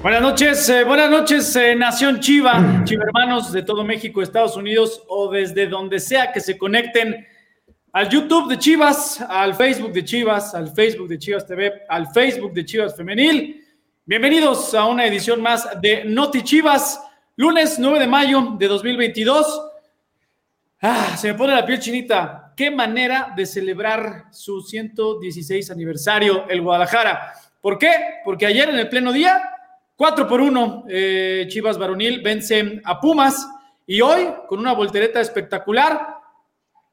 Buenas noches, eh, buenas noches, eh, Nación Chiva, hermanos de todo México, Estados Unidos o desde donde sea que se conecten al YouTube de Chivas, al Facebook de Chivas, al Facebook de Chivas TV, al Facebook de Chivas Femenil. Bienvenidos a una edición más de Noti Chivas, lunes 9 de mayo de 2022. Ah, se me pone la piel chinita. Qué manera de celebrar su 116 aniversario el Guadalajara. ¿Por qué? Porque ayer en el pleno día 4 por 1, eh, Chivas Varonil vence a Pumas y hoy con una voltereta espectacular.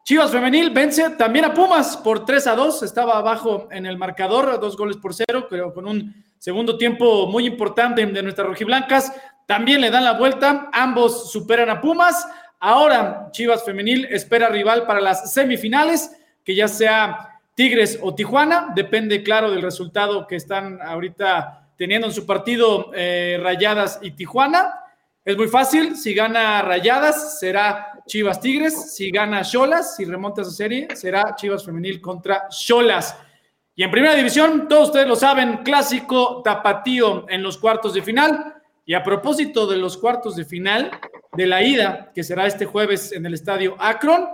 Chivas Femenil vence también a Pumas por 3 a 2, estaba abajo en el marcador, dos goles por cero, pero con un segundo tiempo muy importante de nuestras rojiblancas. También le dan la vuelta, ambos superan a Pumas. Ahora Chivas Femenil espera rival para las semifinales, que ya sea Tigres o Tijuana, depende claro del resultado que están ahorita teniendo en su partido eh, Rayadas y Tijuana. Es muy fácil, si gana Rayadas será Chivas Tigres, si gana Cholas, si remonta esa serie, será Chivas Femenil contra Cholas. Y en primera división, todos ustedes lo saben, clásico tapatío en los cuartos de final. Y a propósito de los cuartos de final, de la ida, que será este jueves en el estadio Akron,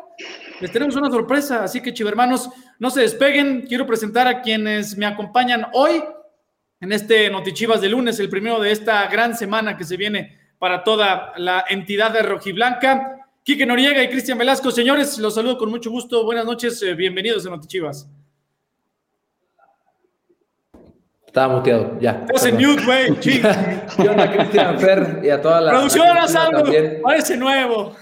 les tenemos una sorpresa, así que chivermanos, no se despeguen, quiero presentar a quienes me acompañan hoy en este Notichivas de lunes, el primero de esta gran semana que se viene para toda la entidad de Rojiblanca. Quique Noriega y Cristian Velasco, señores, los saludo con mucho gusto. Buenas noches, eh, bienvenidos a Notichivas. Estaba muteado, ya. Estás en mute, güey. ¿Qué onda, Cristian Fer? Y a toda la. Producción, algo. Parece nuevo.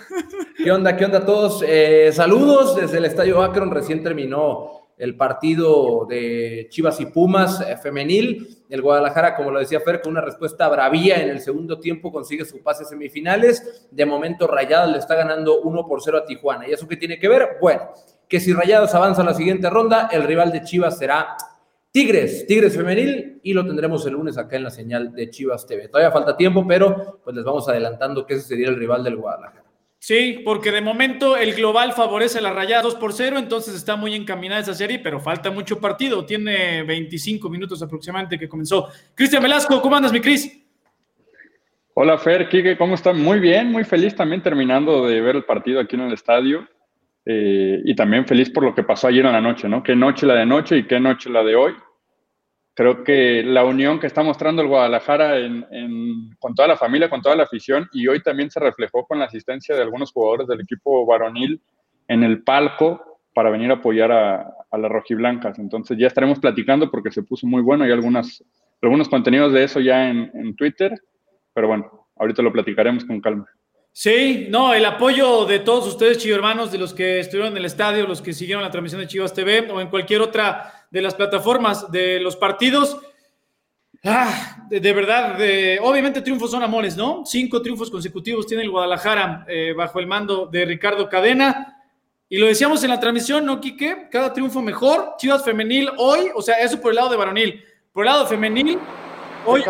¿Qué onda, qué onda a todos? Eh, saludos desde el Estadio Akron. Recién terminó el partido de Chivas y Pumas eh, femenil. El Guadalajara, como lo decía Fer, con una respuesta bravía en el segundo tiempo consigue su pase a semifinales. De momento Rayadas le está ganando 1 por 0 a Tijuana. ¿Y eso qué tiene que ver? Bueno, que si Rayados avanza a la siguiente ronda, el rival de Chivas será Tigres, Tigres femenil, y lo tendremos el lunes acá en la señal de Chivas TV. Todavía falta tiempo, pero pues les vamos adelantando que ese sería el rival del Guadalajara. Sí, porque de momento el global favorece la rayada 2 por 0, entonces está muy encaminada esa serie, pero falta mucho partido. Tiene 25 minutos aproximadamente que comenzó. Cristian Velasco, ¿cómo andas, mi Cris? Hola, Fer, Kike, ¿cómo están? Muy bien, muy feliz también terminando de ver el partido aquí en el estadio. Eh, y también feliz por lo que pasó ayer en la noche, ¿no? Qué noche la de noche y qué noche la de hoy creo que la unión que está mostrando el Guadalajara con toda la familia, con toda la afición, y hoy también se reflejó con la asistencia de algunos jugadores del equipo varonil en el palco para venir a apoyar a, las rojiblancas. Entonces ya estaremos platicando porque se puso muy bueno. Hay algunos contenidos de eso ya en, en Twitter, pero bueno, ahorita lo platicaremos con calma. Sí, no, el apoyo de todos ustedes, Chivo hermanos, de los que estuvieron en el estadio, los que siguieron la transmisión de Chivas TV o en cualquier otra de las plataformas de los partidos. Ah, de, verdad, obviamente triunfos son amores, ¿no? Cinco triunfos consecutivos tiene el Guadalajara eh, bajo el mando de Ricardo Cadena. Y lo decíamos en la transmisión, ¿no, Quique? Cada triunfo mejor. Chivas femenil hoy, o sea, eso por el lado de varonil. Por el lado femenil, Hoy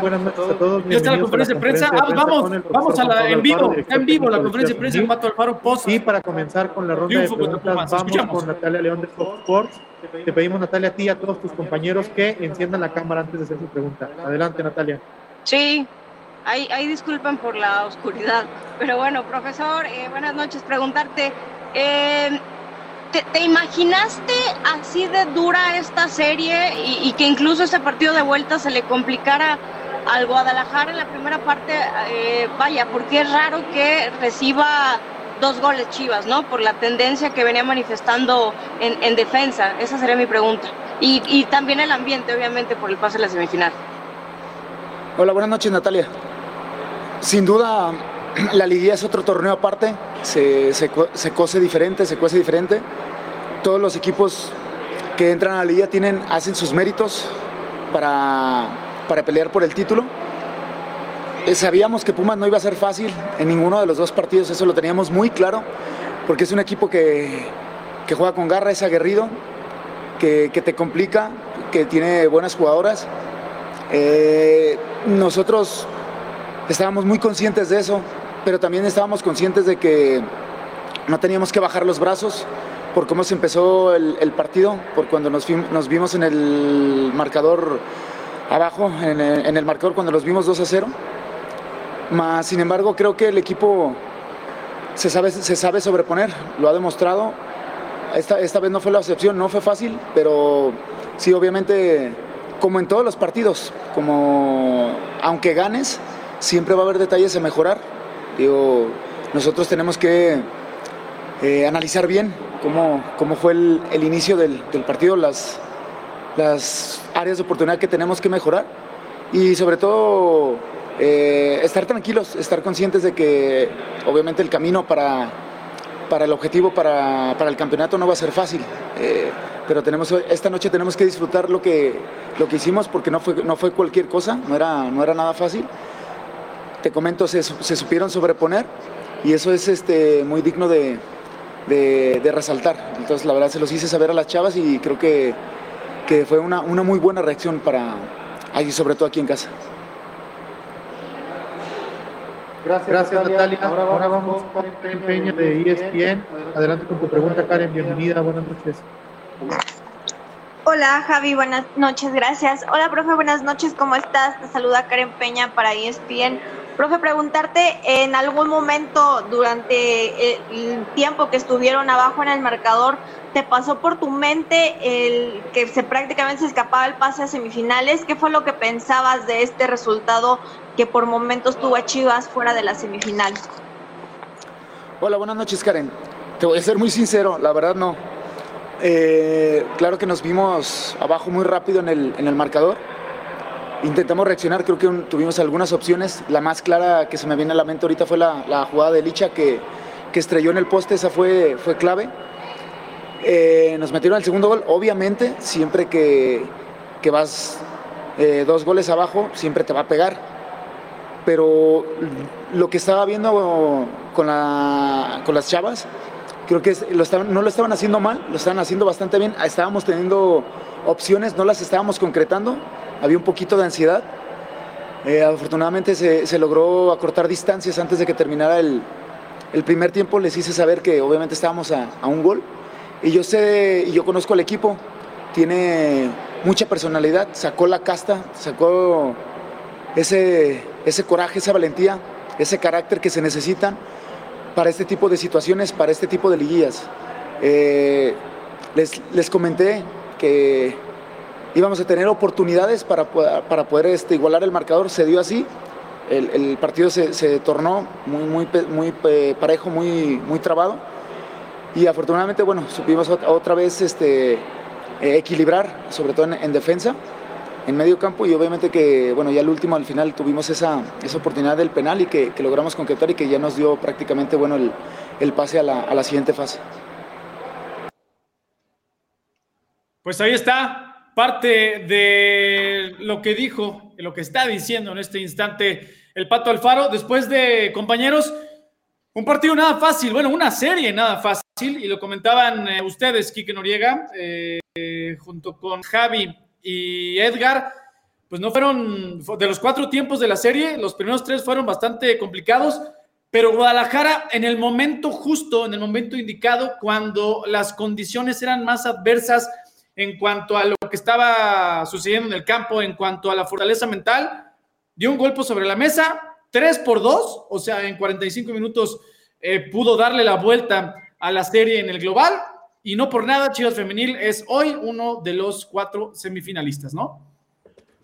Buenas noches a todos. Ya está la conferencia de prensa. Ah, vamos, vamos a la, en vivo. Está en vivo la conferencia de prensa. Pato Alfaro Pozo. Y para comenzar con la ronda de preguntas, vamos con Natalia León de Fox Sports. Te pedimos, Natalia, a ti y a todos tus compañeros que enciendan la cámara antes de hacer su pregunta. Adelante, Natalia. Sí, ahí, ahí disculpen por la oscuridad. Pero bueno, profesor, eh, buenas noches. Preguntarte, eh, ¿Te, imaginaste así de dura esta serie y, que incluso ese partido de vuelta se le complicara al Guadalajara en la primera parte? Eh, vaya, porque es raro que reciba dos goles Chivas, ¿no? Por la tendencia que venía manifestando en, defensa. Esa sería mi pregunta. Y, también el ambiente, obviamente, por el pase a la semifinal. Hola, buenas noches, Natalia. Sin duda, la liguilla es otro torneo aparte, se, se, se cose diferente, se cuece diferente. Todos los equipos que entran a la liguilla tienen, hacen sus méritos para, para pelear por el título. Eh, sabíamos que Pumas no iba a ser fácil en ninguno de los dos partidos, eso lo teníamos muy claro, porque es un equipo que, que juega con garra, es aguerrido, que, que, te complica, que tiene buenas jugadoras. Eh, nosotros estábamos muy conscientes de eso, pero también estábamos conscientes de que no teníamos que bajar los brazos por cómo se empezó el, partido, por cuando nos, vimos en el marcador abajo en, el marcador cuando los vimos 2 a 0. Más, sin embargo, creo que el equipo se sabe, se sabe sobreponer, lo ha demostrado. Esta, esta vez no fue la excepción, no fue fácil, pero sí, obviamente, como en todos los partidos, como aunque ganes, siempre va a haber detalles a mejorar. Digo, nosotros tenemos que eh, analizar bien cómo, cómo fue el, el inicio del, del, partido, las, las áreas de oportunidad que tenemos que mejorar y sobre todo eh, estar tranquilos, estar conscientes de que obviamente el camino para, para el objetivo, para, para, el campeonato no va a ser fácil. Eh, pero tenemos, esta noche tenemos que disfrutar lo que, lo que hicimos porque no fue, no fue cualquier cosa, no era, no era nada fácil. Te comento, se, se supieron sobreponer y eso es este, muy digno de, de, de, resaltar. Entonces, la verdad, se los hice saber a las chavas y creo que, que fue una, una muy buena reacción para, ahí, sobre todo aquí en casa. Gracias, Gracias Natalia. Ahora, Ahora vamos con Karen Peña de ESPN. Adelante con tu pregunta, Karen. Bienvenida. Buenas noches. Hola Javi, buenas noches, gracias. Hola profe, buenas noches, ¿cómo estás? Te saluda Karen Peña para ESPN. Profe, preguntarte, ¿en algún momento durante el tiempo que estuvieron abajo en el marcador, te pasó por tu mente el que se prácticamente se escapaba el pase a semifinales? ¿Qué fue lo que pensabas de este resultado que por momentos tuvo a Chivas fuera de la semifinal? Hola, buenas noches Karen. Te voy a ser muy sincero, la verdad no. Eh, claro que nos vimos abajo muy rápido en el, en el marcador intentamos reaccionar, creo que tuvimos algunas opciones. La más clara que se me viene a la mente ahorita fue la, jugada de Licha que, estrelló en el poste, esa fue, fue clave. Eh, nos metieron el segundo gol, obviamente, siempre que, vas eh, dos goles abajo, siempre te va a pegar. Pero lo que estaba viendo con, la, con las chavas, creo que no lo estaban haciendo mal, lo estaban haciendo bastante bien. Estábamos teniendo opciones, no las estábamos concretando había un poquito de ansiedad. Eh, afortunadamente se, se, logró acortar distancias antes de que terminara el, el, primer tiempo. Les hice saber que obviamente estábamos a, a, un gol. Y yo sé, y yo conozco al equipo, tiene mucha personalidad, sacó la casta, sacó ese, ese coraje, esa valentía, ese carácter que se necesitan para este tipo de situaciones, para este tipo de liguillas. Eh, les, les comenté que íbamos a tener oportunidades para, para poder este, igualar el marcador, se dio así, el, partido se, se, tornó muy, muy, parejo, muy, muy trabado. Y afortunadamente, bueno, supimos otra vez este, equilibrar, sobre todo en, en, defensa, en medio campo. Y obviamente que, bueno, ya el último al final tuvimos esa, esa oportunidad del penal y que, logramos concretar y que ya nos dio prácticamente, bueno, el, pase a la siguiente fase. Pues ahí está, parte de lo que dijo, lo que está diciendo en este instante el Pato Alfaro, después de, compañeros, un partido nada fácil, bueno, una serie nada fácil, y lo comentaban eh, ustedes, Quique Noriega, eh, junto con Javi y Edgar, pues no fueron, de los cuatro tiempos de la serie, los primeros tres fueron bastante complicados, pero Guadalajara en el momento justo, en el momento indicado, cuando las condiciones eran más adversas, en cuanto a lo que estaba sucediendo en el campo, en cuanto a la fortaleza mental, dio un golpe sobre la mesa, 3 por 2, o sea, en 45 minutos eh, pudo darle la vuelta a la serie en el global, y no por nada, Chivas Femenil es hoy uno de los cuatro semifinalistas, ¿no?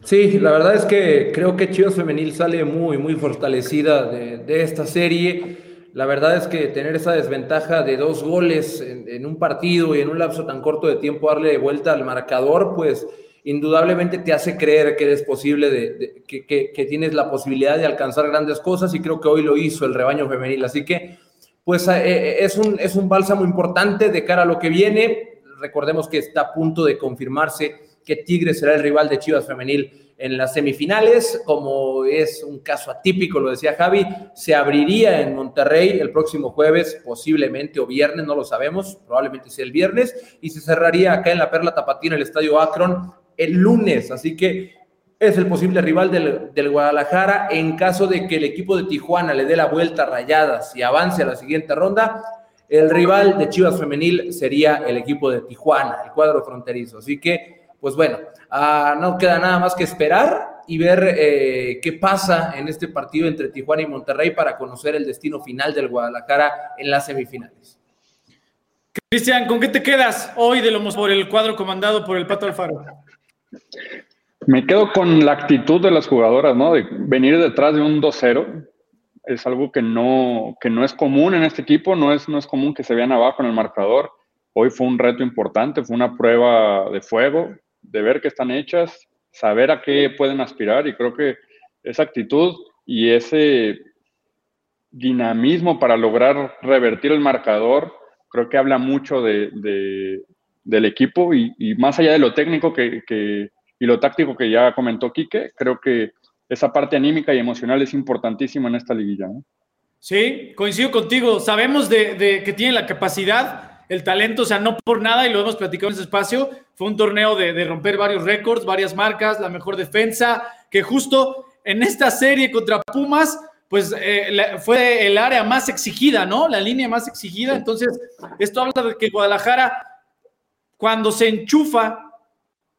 Sí, la verdad es que creo que Chivas Femenil sale muy, muy fortalecida de, de esta serie la verdad es que tener esa desventaja de dos goles en, un partido y en un lapso tan corto de tiempo darle vuelta al marcador, pues indudablemente te hace creer que eres posible, de, que, que, tienes la posibilidad de alcanzar grandes cosas y creo que hoy lo hizo el rebaño femenil. Así que, pues eh, eh, es, un, es un bálsamo importante de cara a lo que viene. Recordemos que está a punto de confirmarse que Tigres será el rival de Chivas femenil en las semifinales, como es un caso atípico, lo decía Javi, se abriría en Monterrey el próximo jueves, posiblemente, o viernes, no lo sabemos, probablemente sea el viernes, y se cerraría acá en la Perla Tapatina, el Estadio Akron, el lunes, así que es el posible rival del, del, Guadalajara en caso de que el equipo de Tijuana le dé la vuelta a rayadas y avance a la siguiente ronda. El rival de Chivas Femenil sería el equipo de Tijuana, el cuadro fronterizo. Así que pues bueno, ah, no queda nada más que esperar y ver eh, qué pasa en este partido entre Tijuana y Monterrey para conocer el destino final del Guadalajara en las semifinales. Cristian, ¿con qué te quedas hoy de Lomos por el cuadro comandado por el Pato Alfaro? Me quedo con la actitud de las jugadoras, ¿no? De venir detrás de un 2-0. Es algo que no, que no es común en este equipo, no es, no es común que se vean abajo en el marcador. Hoy fue un reto importante, fue una prueba de fuego, de ver qué están hechas, saber a qué pueden aspirar y creo que esa actitud y ese dinamismo para lograr revertir el marcador, creo que habla mucho de, del equipo y, más allá de lo técnico que, y lo táctico que ya comentó Quique, creo que esa parte anímica y emocional es importantísima en esta liguilla. Sí, coincido contigo. Sabemos de, que tiene la capacidad, el talento, o sea, no por nada, y lo hemos platicado en ese espacio, fue un torneo de, romper varios récords, varias marcas, la mejor defensa, que justo en esta serie contra Pumas, pues eh, fue el área más exigida, ¿no? La línea más exigida. Entonces, esto habla de que Guadalajara, cuando se enchufa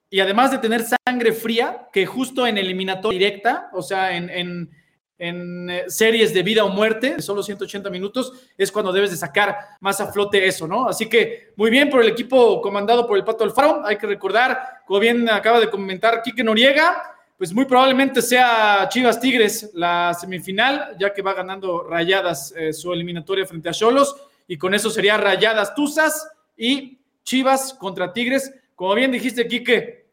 y además de tener sangre fría, que justo en eliminatoria directa, o sea, en, eh, series de vida o muerte, de solo 180 minutos, es cuando debes de sacar más a flote eso, ¿no? Así que muy bien por el equipo comandado por el Pato Alfaro. Hay que recordar, como bien acaba de comentar Quique Noriega, pues muy probablemente sea Chivas Tigres la semifinal, ya que va ganando Rayadas eh, su eliminatoria frente a Cholos, y con eso sería Rayadas Tuzas y Chivas contra Tigres. Como bien dijiste, Quique,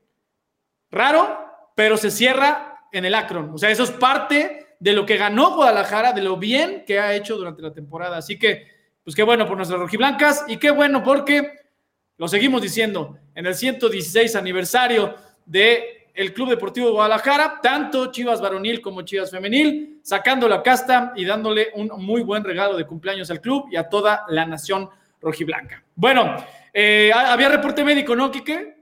Raro, pero se cierra en el Akron. O sea, eso es parte de lo que ganó Guadalajara, de lo bien que ha hecho durante la temporada. Así que, pues qué bueno por nuestras rojiblancas y qué bueno porque, lo seguimos diciendo, en el 116 aniversario de el Club Deportivo Guadalajara, tanto Chivas varonil como Chivas femenil, sacando la casta y dándole un muy buen regalo de cumpleaños al club y a toda la nación rojiblanca. Bueno, eh, había reporte médico, ¿no, Quique?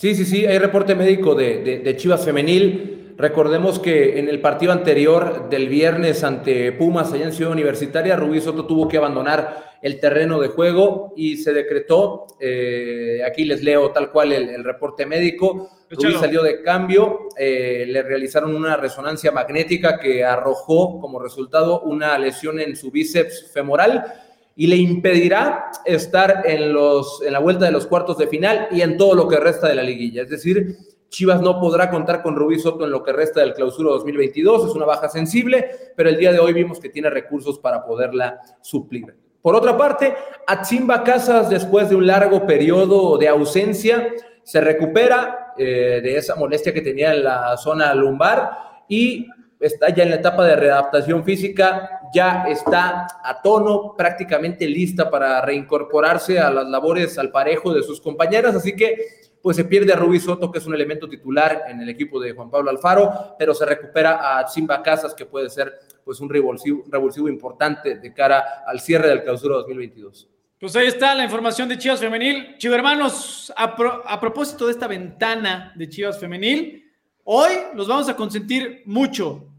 Sí, sí, sí, hay reporte médico de, Chivas Femenil. Recordemos que en el partido anterior del viernes ante Pumas allá en Ciudad Universitaria, Rubí Soto tuvo que abandonar el terreno de juego y se decretó, eh, aquí les leo tal cual el, reporte médico, Rubí salió de cambio, eh, le realizaron una resonancia magnética que arrojó como resultado una lesión en su bíceps femoral y le impedirá estar en, los, en la vuelta de los cuartos de final y en todo lo que resta de la liguilla. Es decir, Chivas no podrá contar con Rubí Soto en lo que resta del clausura 2022, es una baja sensible, pero el día de hoy vimos que tiene recursos para poderla suplir. Por otra parte, Atzimba Casas, después de un largo periodo de ausencia, se recupera eh, de esa molestia que tenía en la zona lumbar y está ya en la etapa de readaptación física, ya está a tono, prácticamente lista para reincorporarse a las labores al parejo de sus compañeras, así que pues se pierde a Rubí Soto, que es un elemento titular en el equipo de Juan Pablo Alfaro, pero se recupera a Simba Casas, que puede ser pues un revulsivo, revulsivo importante de cara al cierre del clausura 2022. Pues ahí está la información de Chivas Femenil. Chivas hermanos, a, a propósito de esta ventana de Chivas Femenil, hoy los vamos a consentir mucho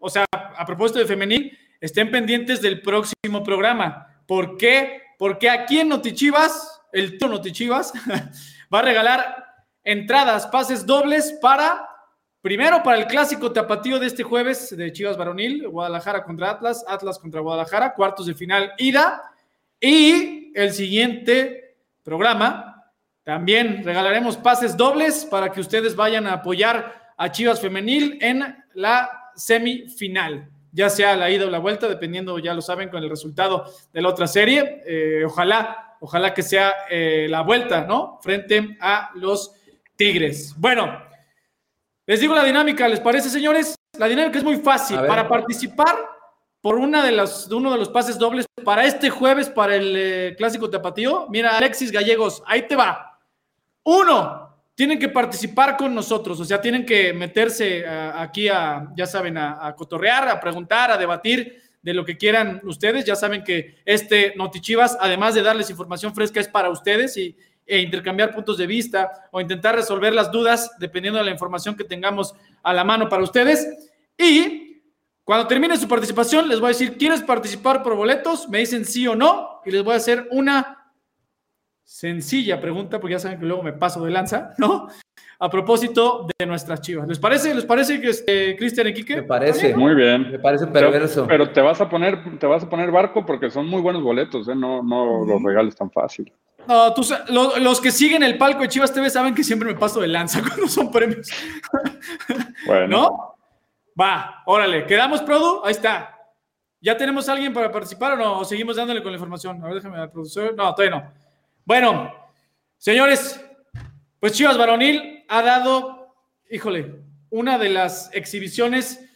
o sea, a propósito de femenil, estén pendientes del próximo programa. ¿Por qué? Porque aquí en Notichivas, el tío Notichivas, va a regalar entradas, pases dobles para, primero para el clásico tapatío de este jueves de Chivas Varonil, Guadalajara contra Atlas, Atlas contra Guadalajara, cuartos de final ida. Y el siguiente programa, también regalaremos pases dobles para que ustedes vayan a apoyar a Chivas Femenil en la semifinal, ya sea la ida o la vuelta, dependiendo, ya lo saben, con el resultado de la otra serie. Eh, ojalá, ojalá que sea eh, la vuelta, ¿no? Frente a los Tigres. Bueno, les digo la dinámica, ¿les parece, señores? La dinámica es muy fácil. Para participar por una de las, uno de los pases dobles para este jueves, para el eh, Clásico Tapatío, mira, Alexis Gallegos, ahí te va. Uno, tienen que participar con nosotros, o sea, tienen que meterse eh, aquí a, ya saben, a, cotorrear, a preguntar, a debatir de lo que quieran ustedes. Ya saben que este Notichivas, además de darles información fresca, es para ustedes y, e intercambiar puntos de vista o intentar resolver las dudas dependiendo de la información que tengamos a la mano para ustedes. Y cuando termine su participación, les voy a decir, ¿quieres participar por boletos? Me dicen sí o no y les voy a hacer una sencilla pregunta, porque ya saben que luego me paso de lanza, ¿no? A propósito de nuestras chivas. ¿Les parece? ¿Les parece que este, Cristian y Quique? Me parece. Muy bien. Me parece perverso. Pero, pero, te vas a poner, te vas a poner barco porque son muy buenos boletos, ¿eh? No, no los regales tan fácil. No, tú, los que siguen el palco de Chivas TV saben que siempre me paso de lanza cuando son premios. Bueno. ¿No? Va, órale. ¿Quedamos, Produ? Ahí está. ¿Ya tenemos a alguien para participar o no? ¿O seguimos dándole con la información? A ver, déjame al profesor. No, todavía no. Bueno, señores, pues Chivas Varonil ha dado, híjole, una de las exhibiciones.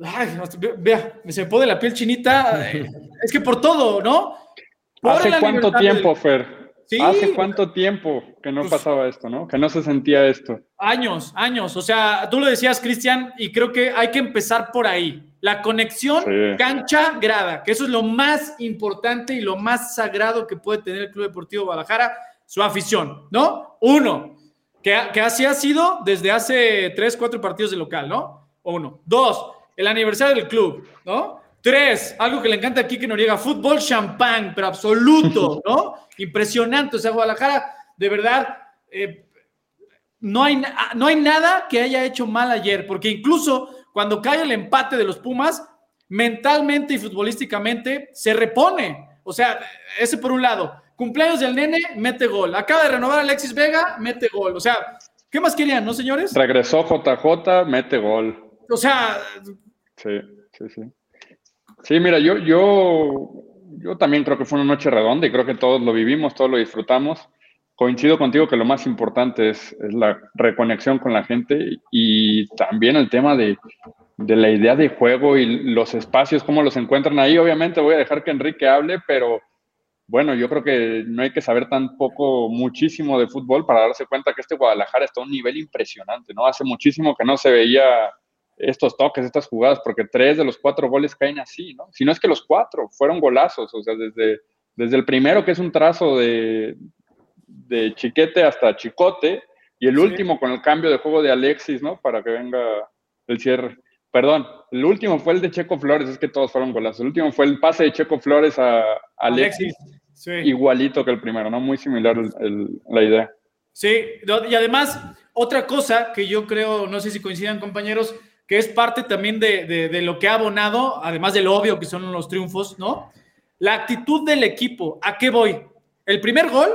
Ay, vea, me se me pone la piel chinita. Es que por todo, ¿no? ¿Hace cuánto tiempo, Fer? ¿Hace cuánto tiempo que no pues pasaba esto, no? Que no se sentía esto. Años, años. O sea, tú lo decías, Cristian, y creo que hay que empezar por ahí. La conexión cancha-grada, que eso es lo más importante y lo más sagrado que puede tener el Club Deportivo Guadalajara, su afición, ¿no? Uno, que, que así ha sido desde hace tres, cuatro partidos de local, ¿no? Uno. Dos, el aniversario del club, ¿no? Tres, algo que le encanta aquí que Noriega, fútbol champán, pero absoluto, ¿no? Impresionante. O sea, Guadalajara, de verdad, eh, no, hay, no hay nada que haya hecho mal ayer, porque incluso cuando cae el empate de los Pumas, mentalmente y futbolísticamente se repone. O sea, ese por un lado. Cumpleaños del nene, mete gol. Acaba de renovar Alexis Vega, mete gol. O sea, ¿qué más querían, no, señores? Regresó JJ, mete gol. O sea. Sí, sí, sí. Sí, mira, yo, yo, yo también creo que fue una noche redonda y creo que todos lo vivimos, todos lo disfrutamos. Coincido contigo que lo más importante es, la reconexión con la gente y también el tema de, la idea de juego y los espacios, cómo los encuentran ahí. Obviamente voy a dejar que Enrique hable, pero bueno, yo creo que no hay que saber tampoco muchísimo de fútbol para darse cuenta que este Guadalajara está a un nivel impresionante, ¿no? Hace muchísimo que no se veía estos toques, estas jugadas, porque tres de los cuatro goles caen así, ¿no? Si no es que los cuatro fueron golazos, o sea, desde, desde el primero que es un trazo de, de chiquete hasta chicote, y el último con el cambio de juego de Alexis, ¿no? Para que venga el cierre. Perdón, el último fue el de Checo Flores, es que todos fueron golazos. El último fue el pase de Checo Flores a, Alexis, igualito que el primero, ¿no? Muy similar la idea. Sí, y además, otra cosa que yo creo, no sé si coincidan compañeros, que es parte también de, lo que ha abonado, además de lo obvio que son los triunfos, ¿no? La actitud del equipo. ¿A qué voy? El primer gol,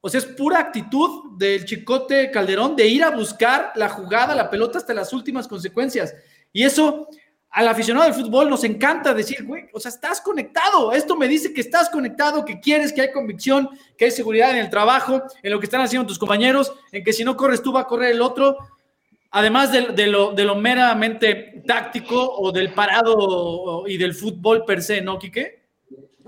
o sea, es pura actitud del Chicote Calderón de ir a buscar la jugada, la pelota hasta las últimas consecuencias. Y eso al aficionado del fútbol nos encanta decir, güey, o sea, estás conectado. Esto me dice que estás conectado, que quieres, que hay convicción, que hay seguridad en el trabajo, en lo que están haciendo tus compañeros, en que si no corres tú va a correr el otro además de, lo, de, lo, meramente táctico o del parado y del fútbol per se, ¿no, Quique?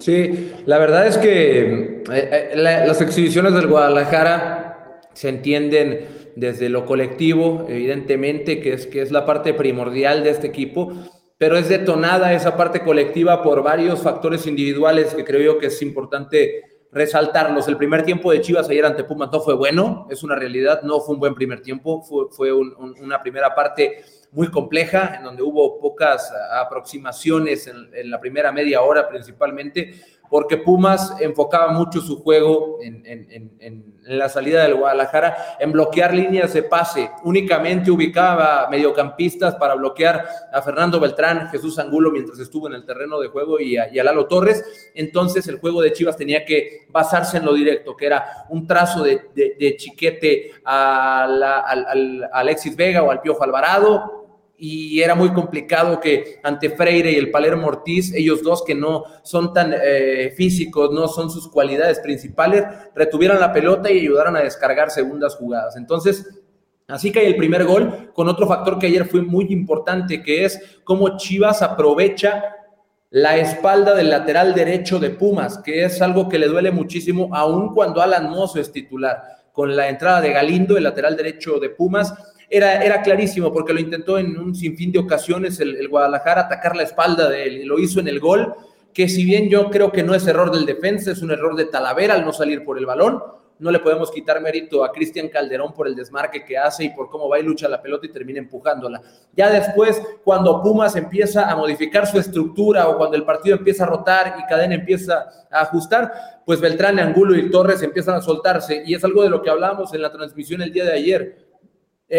Sí, la verdad es que eh, eh, las exhibiciones del Guadalajara se entienden desde lo colectivo, evidentemente, que es, que es la parte primordial de este equipo, pero es detonada esa parte colectiva por varios factores individuales que creo yo que es importante resaltarlos. El primer tiempo de Chivas ayer ante Pumas no fue bueno, es una realidad, no fue un buen primer tiempo, fue, fue una primera parte muy compleja, en donde hubo pocas aproximaciones en, la primera media hora principalmente, porque Pumas enfocaba mucho su juego en, la salida del Guadalajara, en bloquear líneas de pase. Únicamente ubicaba mediocampistas para bloquear a Fernando Beltrán, Jesús Angulo mientras estuvo en el terreno de juego y a, Lalo Torres. Entonces el juego de Chivas tenía que basarse en lo directo, que era un trazo de, chiquete a, Alexis Vega o al Piojo Alvarado, y era muy complicado que ante Freire y el Palermo Ortiz, ellos dos que no son tan eh, físicos, no son sus cualidades principales, retuvieran la pelota y ayudaran a descargar segundas jugadas. Entonces, Así que el primer gol con otro factor que ayer fue muy importante, que es cómo Chivas aprovecha la espalda del lateral derecho de Pumas, que es algo que le duele muchísimo, aun cuando Alan Mozo es titular. Con la entrada de Galindo, el lateral derecho de Pumas, era, clarísimo porque lo intentó en un sinfín de ocasiones el, Guadalajara atacar la espalda de él lo hizo en el gol, que si bien yo creo que no es error del defensa, es un error de Talavera al no salir por el balón, no le podemos quitar mérito a Cristian Calderón por el desmarque que hace y por cómo va y lucha la pelota y termina empujándola. Ya después, cuando Pumas empieza a modificar su estructura o cuando el partido empieza a rotar y Cadena empieza a ajustar, pues Beltrán, Angulo y Torres empiezan a soltarse. Y es algo de lo que hablamos en la transmisión el día de ayer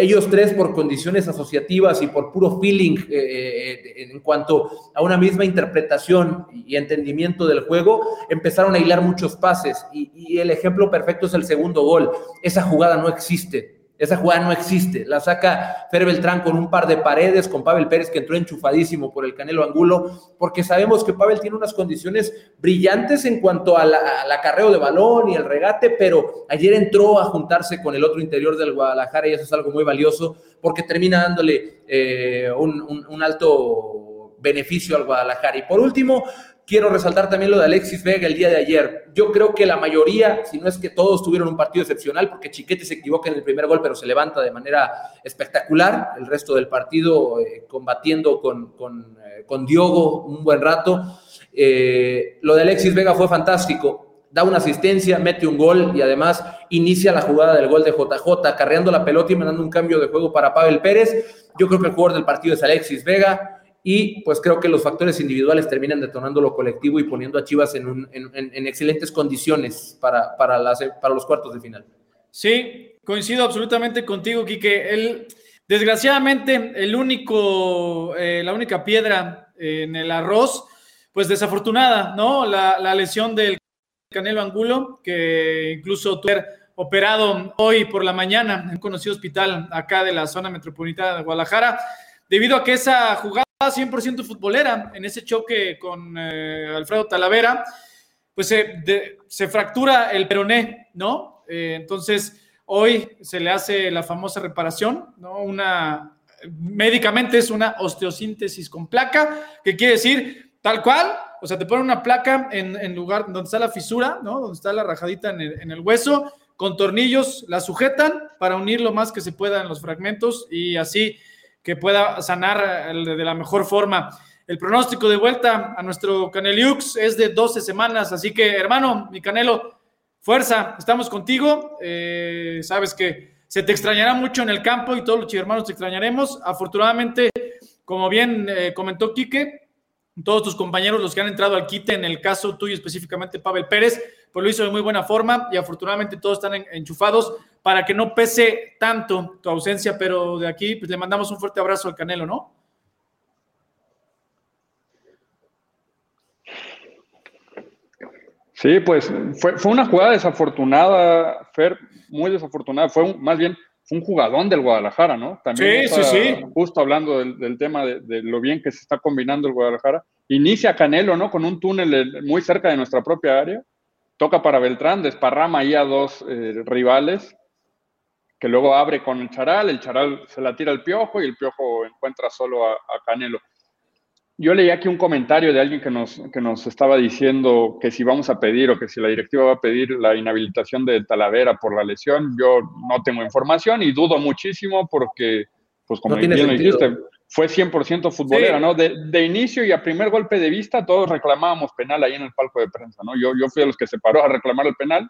ellos tres por condiciones asociativas y por puro feeling eh, eh, en cuanto a una misma interpretación y entendimiento del juego, empezaron a hilar muchos pases y, y el ejemplo perfecto es el segundo gol. Esa jugada no existe. Esa jugada no existe. La saca Fer Beltrán con un par de paredes, con Pavel Pérez que entró enchufadísimo por el Canelo Angulo, porque sabemos que Pavel tiene unas condiciones brillantes en cuanto al acarreo de balón y el regate, pero ayer entró a juntarse con el otro interior del Guadalajara y eso es algo muy valioso porque termina dándole eh, un alto beneficio al Guadalajara. Y por último, Quiero resaltar también lo de Alexis Vega el día de ayer. Yo creo que la mayoría, si no es que todos tuvieron un partido excepcional, porque Chiquete se equivoca en el primer gol, pero se levanta de manera espectacular. El resto del partido eh, combatiendo con, con, eh, con, Diogo un buen rato. Eh, lo de Alexis Vega fue fantástico. Da una asistencia, mete un gol y además inicia la jugada del gol de JJ, carreando la pelota y mandando un cambio de juego para Pavel Pérez. Yo creo que el jugador del partido es Alexis Vega y pues creo que los factores individuales terminan detonando lo colectivo y poniendo a Chivas en, en, excelentes condiciones para, para, para los cuartos de final. Sí, coincido absolutamente contigo, Quique. El, desgraciadamente, el único, eh, la única piedra en el arroz, pues desafortunada, ¿no? La, la lesión del Canelo Angulo, que incluso tuvo operado hoy por la mañana en un conocido hospital acá de la zona metropolitana de Guadalajara, debido a que esa jugada 100% futbolera en ese choque con eh, Alfredo Talavera, pues se, fractura el peroné, ¿no? Eh, entonces, hoy se le hace la famosa reparación, ¿no? Una, médicamente es una osteosíntesis con placa, que quiere decir tal cual, o sea, te ponen una placa en, lugar donde está la fisura, ¿no? Donde está la rajadita en el, en el hueso, con tornillos la sujetan para unir lo más que se pueda en los fragmentos y así que pueda sanar de la mejor forma. El pronóstico de vuelta a nuestro Caneliux es de 12 semanas, así que hermano, mi Canelo, fuerza, estamos contigo. Eh, sabes que se te extrañará mucho en el campo y todos los hermanos te extrañaremos. Afortunadamente, como bien eh, comentó Quique, todos tus compañeros, los que han entrado al quite, en el caso tuyo específicamente, Pavel Pérez, pues lo hizo de muy buena forma y afortunadamente todos están enchufados para que no pese tanto tu ausencia, pero de aquí pues, le mandamos un fuerte abrazo al Canelo, ¿no? Sí, pues fue, fue una jugada desafortunada, Fer, muy desafortunada. Fue más bien fue un jugadón del Guadalajara, ¿no? También sí, sí, sí. Justo hablando del, tema de, de, lo bien que se está combinando el Guadalajara. Inicia Canelo, ¿no? Con un túnel muy cerca de nuestra propia área. Toca para Beltrán, desparrama ahí a dos eh, rivales que luego abre con el charal, el charal se la tira al piojo y el piojo encuentra solo a, Canelo. Yo leí aquí un comentario de alguien que nos, que nos estaba diciendo que si vamos a pedir o que si la directiva va a pedir la inhabilitación de Talavera por la lesión. Yo no tengo información y dudo muchísimo porque, pues como bien lo dijiste, fue 100% futbolera, ¿no? De, de, inicio y a primer golpe de vista todos reclamábamos penal ahí en el palco de prensa, ¿no? Yo, yo fui a los que se paró a reclamar el penal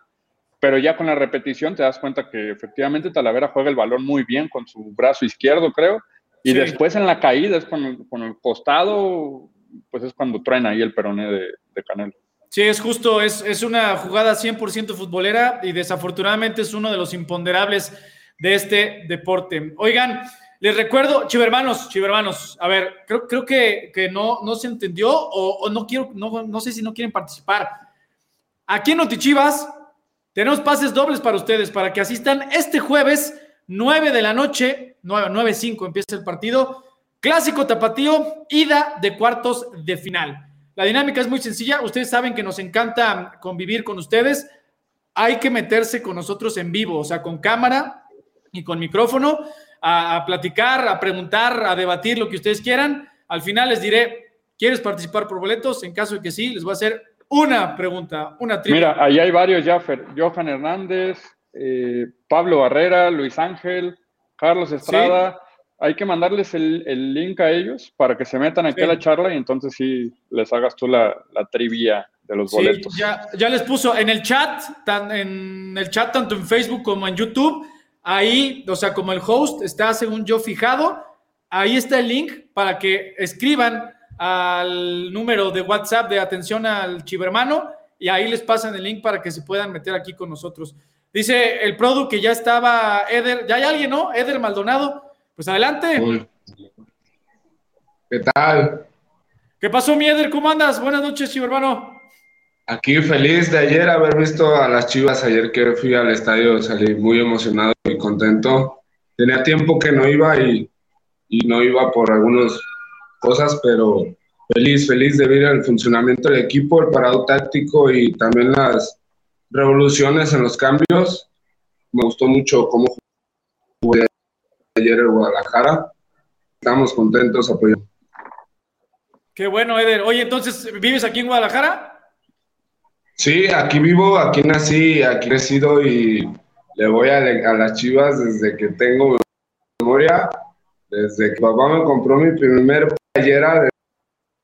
pero ya con la repetición te das cuenta que efectivamente Talavera juega el balón muy bien con su brazo izquierdo, creo, y después en la caída es con el, con el, costado, pues es cuando traen ahí el peroné de, de Canelo. Sí, es justo, es, es una jugada 100% futbolera y desafortunadamente es uno de los imponderables de este deporte. Oigan, les recuerdo, chivermanos, chivermanos, a ver, creo, creo que, que no, no se entendió o, o, no quiero, no, no sé si no quieren participar. Aquí en Notichivas tenemos pases dobles para ustedes, para que asistan este jueves, 9 de la noche, 9, 5 empieza el partido. Clásico tapatío, ida de cuartos de final. La dinámica es muy sencilla. Ustedes saben que nos encanta convivir con ustedes. Hay que meterse con nosotros en vivo, o sea, con cámara y con micrófono, a, a platicar, a preguntar, a debatir lo que ustedes quieran. Al final les diré, ¿quieres participar por boletos? En caso de que sí, les voy a hacer una pregunta, una triple. Mira, ahí hay varios ya, Johan Hernández, eh, Pablo Barrera, Luis Ángel, Carlos Estrada. Hay que mandarles el, link a ellos para que se metan aquí a la charla y entonces sí les hagas tú la, trivia de los boletos. Ya, ya les puso en el chat, tan, en el chat tanto en Facebook como en YouTube, ahí, o sea, como el host está según yo fijado, ahí está el link para que escriban al número de WhatsApp de atención al chivermano y ahí les pasan el link para que se puedan meter aquí con nosotros. Dice el Produ que ya estaba Eder, ya hay alguien, ¿no? Eder Maldonado. Pues adelante. ¿Qué tal? ¿Qué pasó, mi Eder? ¿Cómo andas? Buenas noches, chivermano. Aquí feliz de ayer haber visto a las Chivas. Ayer que fui al estadio salí muy emocionado y contento. Tenía tiempo que no iba y, y no iba por algunas cosas, pero feliz, feliz de ver el funcionamiento del equipo, el parado táctico y también las revoluciones en los cambios. Me gustó mucho cómo jugué ayer en Guadalajara. Estamos contentos apoyando. Qué bueno, Eder. Oye, entonces, ¿vives aquí en Guadalajara? Sí, aquí vivo, aquí nací, aquí he crecido y le voy a, a, las chivas desde que tengo memoria, desde que papá me compró mi primer playera,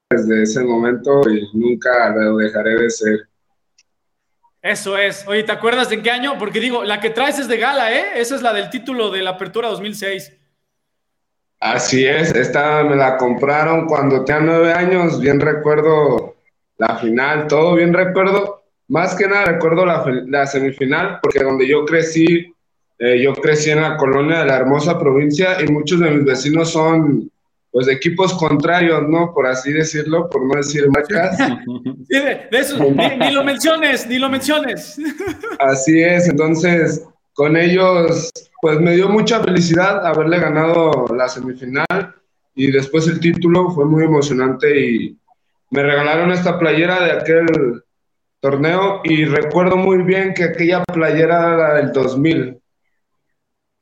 desde ese momento y nunca lo dejaré de ser. Eso es. Oye, ¿te acuerdas de en qué año? Porque digo, la que traes es de gala, ¿eh? Esa es la del título de la Apertura 2006. Así es, esta me la compraron cuando tenía nueve años, bien recuerdo la final, todo bien recuerdo más que nada recuerdo la, semifinal, porque donde yo crecí, eh, yo crecí en la colonia de la hermosa provincia y muchos de mis vecinos son pues equipos contrarios, ¿no? Por así decirlo, por no decir marcas. Sí, de, eso, ni, lo menciones, ni lo menciones. Así es, entonces con ellos, pues me dio mucha felicidad haberle ganado la semifinal y después el título, fue muy emocionante y me regalaron esta playera de aquel torneo y recuerdo muy bien que aquella playera era del 2000.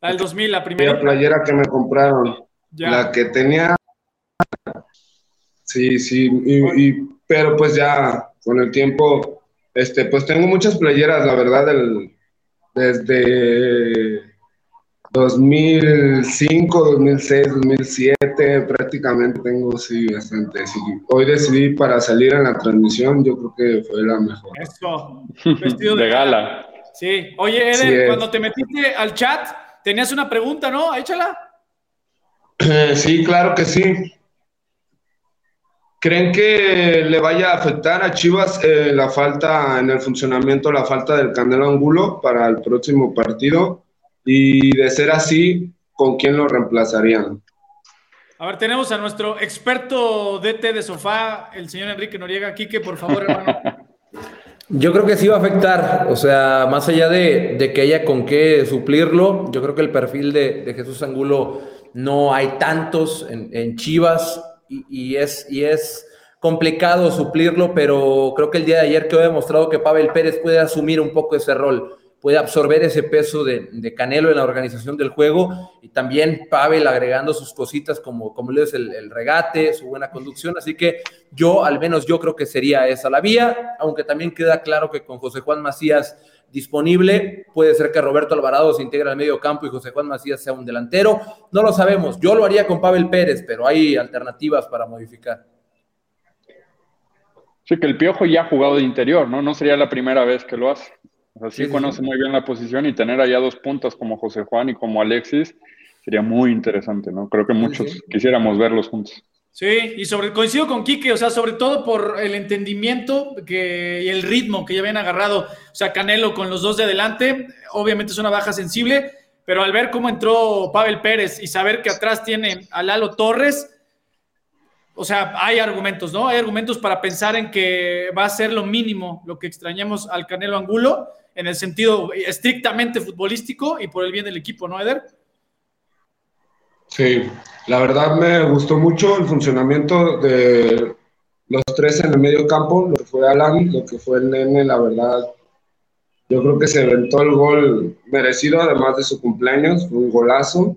La del 2000, la primera. La playera que me compraron. La que tenía. Sí, sí, y, pero pues ya con el tiempo, este, pues tengo muchas playeras, la verdad, del, desde 2005, 2006, 2007, prácticamente tengo, sí, bastante. Hoy decidí para salir en la transmisión, yo creo que fue la mejor. Eso, vestido de, gala. Sí, oye, Eder, cuando te metiste al chat, tenías una pregunta, ¿no? Échala. sí, claro que sí. ¿Creen que le vaya a afectar a Chivas eh, la falta en el funcionamiento, la falta del Canelo Angulo para el próximo partido? Y de ser así, ¿con quién lo reemplazarían? A ver, tenemos a nuestro experto DT de sofá, el señor Enrique Noriega. Quique, por favor, hermano. Yo creo que sí va a afectar, o sea, más allá de, que haya con qué suplirlo, yo creo que el perfil de, Jesús Angulo no hay tantos en, Chivas y, es, y es complicado suplirlo, pero creo que el día de ayer quedó demostrado que Pavel Pérez puede asumir un poco ese rol puede absorber ese peso de, Canelo en la organización del juego y también Pavel agregando sus cositas como, como le es el, regate, su buena conducción. Así que yo, al menos yo creo que sería esa la vía, aunque también queda claro que con José Juan Macías disponible, puede ser que Roberto Alvarado se integre al medio campo y José Juan Macías sea un delantero. No lo sabemos. Yo lo haría con Pavel Pérez, pero hay alternativas para modificar. Sí, que el Piojo ya ha jugado de interior, ¿no? No sería la primera vez que lo hace. Así conoce muy bien la posición y tener allá dos puntas como José Juan y como Alexis sería muy interesante, ¿no? Creo que muchos quisiéramos verlos juntos. Sí, y sobre, coincido con Quique, o sea, sobre todo por el entendimiento que, y el ritmo que ya habían agarrado, o sea, Canelo con los dos de adelante, obviamente es una baja sensible, pero al ver cómo entró Pavel Pérez y saber que atrás tiene a Lalo Torres, o sea, hay argumentos, ¿no? Hay argumentos para pensar en que va a ser lo mínimo lo que extrañamos al Canelo Angulo en el sentido estrictamente futbolístico y por el bien del equipo, ¿no, Eder? Sí, la verdad me gustó mucho el funcionamiento de los tres en el medio campo, lo que fue Alan, lo que fue el nene, la verdad. Yo creo que se inventó el gol merecido, además de su cumpleaños, fue un golazo.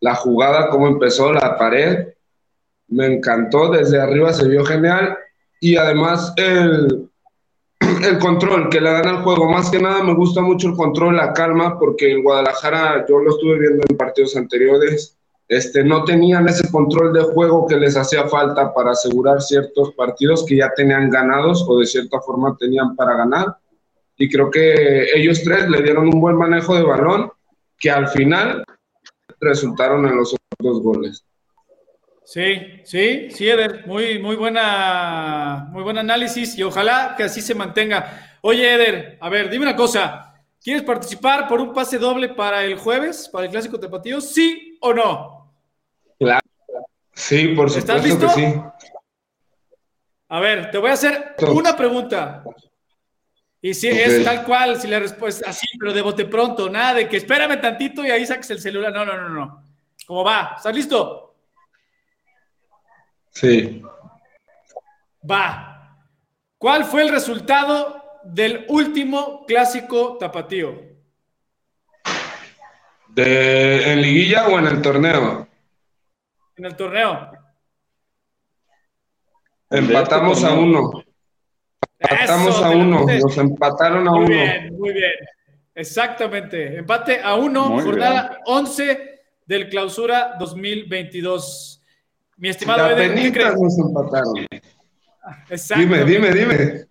La jugada, cómo empezó, la pared, me encantó, desde arriba se vio genial. Y además el, el control que le dan al juego. Más que nada me gusta mucho el control, la calma, porque en Guadalajara yo lo estuve viendo en partidos anteriores. Este, no tenían ese control de juego que les hacía falta para asegurar ciertos partidos que ya tenían ganados o de cierta forma tenían para ganar. Y creo que ellos tres le dieron un buen manejo de balón que al final resultaron en los otros goles. Sí, sí, sí, Eder, muy, muy buena, muy buen análisis y ojalá que así se mantenga. Oye, Eder, a ver, dime una cosa. ¿Quieres participar por un pase doble para el jueves, para el clásico tapatío? ¿Sí o no? Claro. Sí, por supuesto ¿Estás listo? que sí. A ver, te voy a hacer una pregunta. Y si es tal cual, si la respuesta así, pero de bote pronto, nada de que espérame tantito y ahí saques el celular. No, no, no, no. ¿Cómo va? ¿Estás listo? Sí. Va. ¿Cuál fue el resultado del último clásico tapatío? De, ¿En liguilla o en el torneo? En el torneo. Empatamos a uno. Empatamos a uno. Nos empataron a muy uno. Muy bien, muy bien. Exactamente. Empate a uno, jornada 11 del clausura 2022. Mi estimado Eder, ¿qué crees? nos empataron. Dime, dime, dime.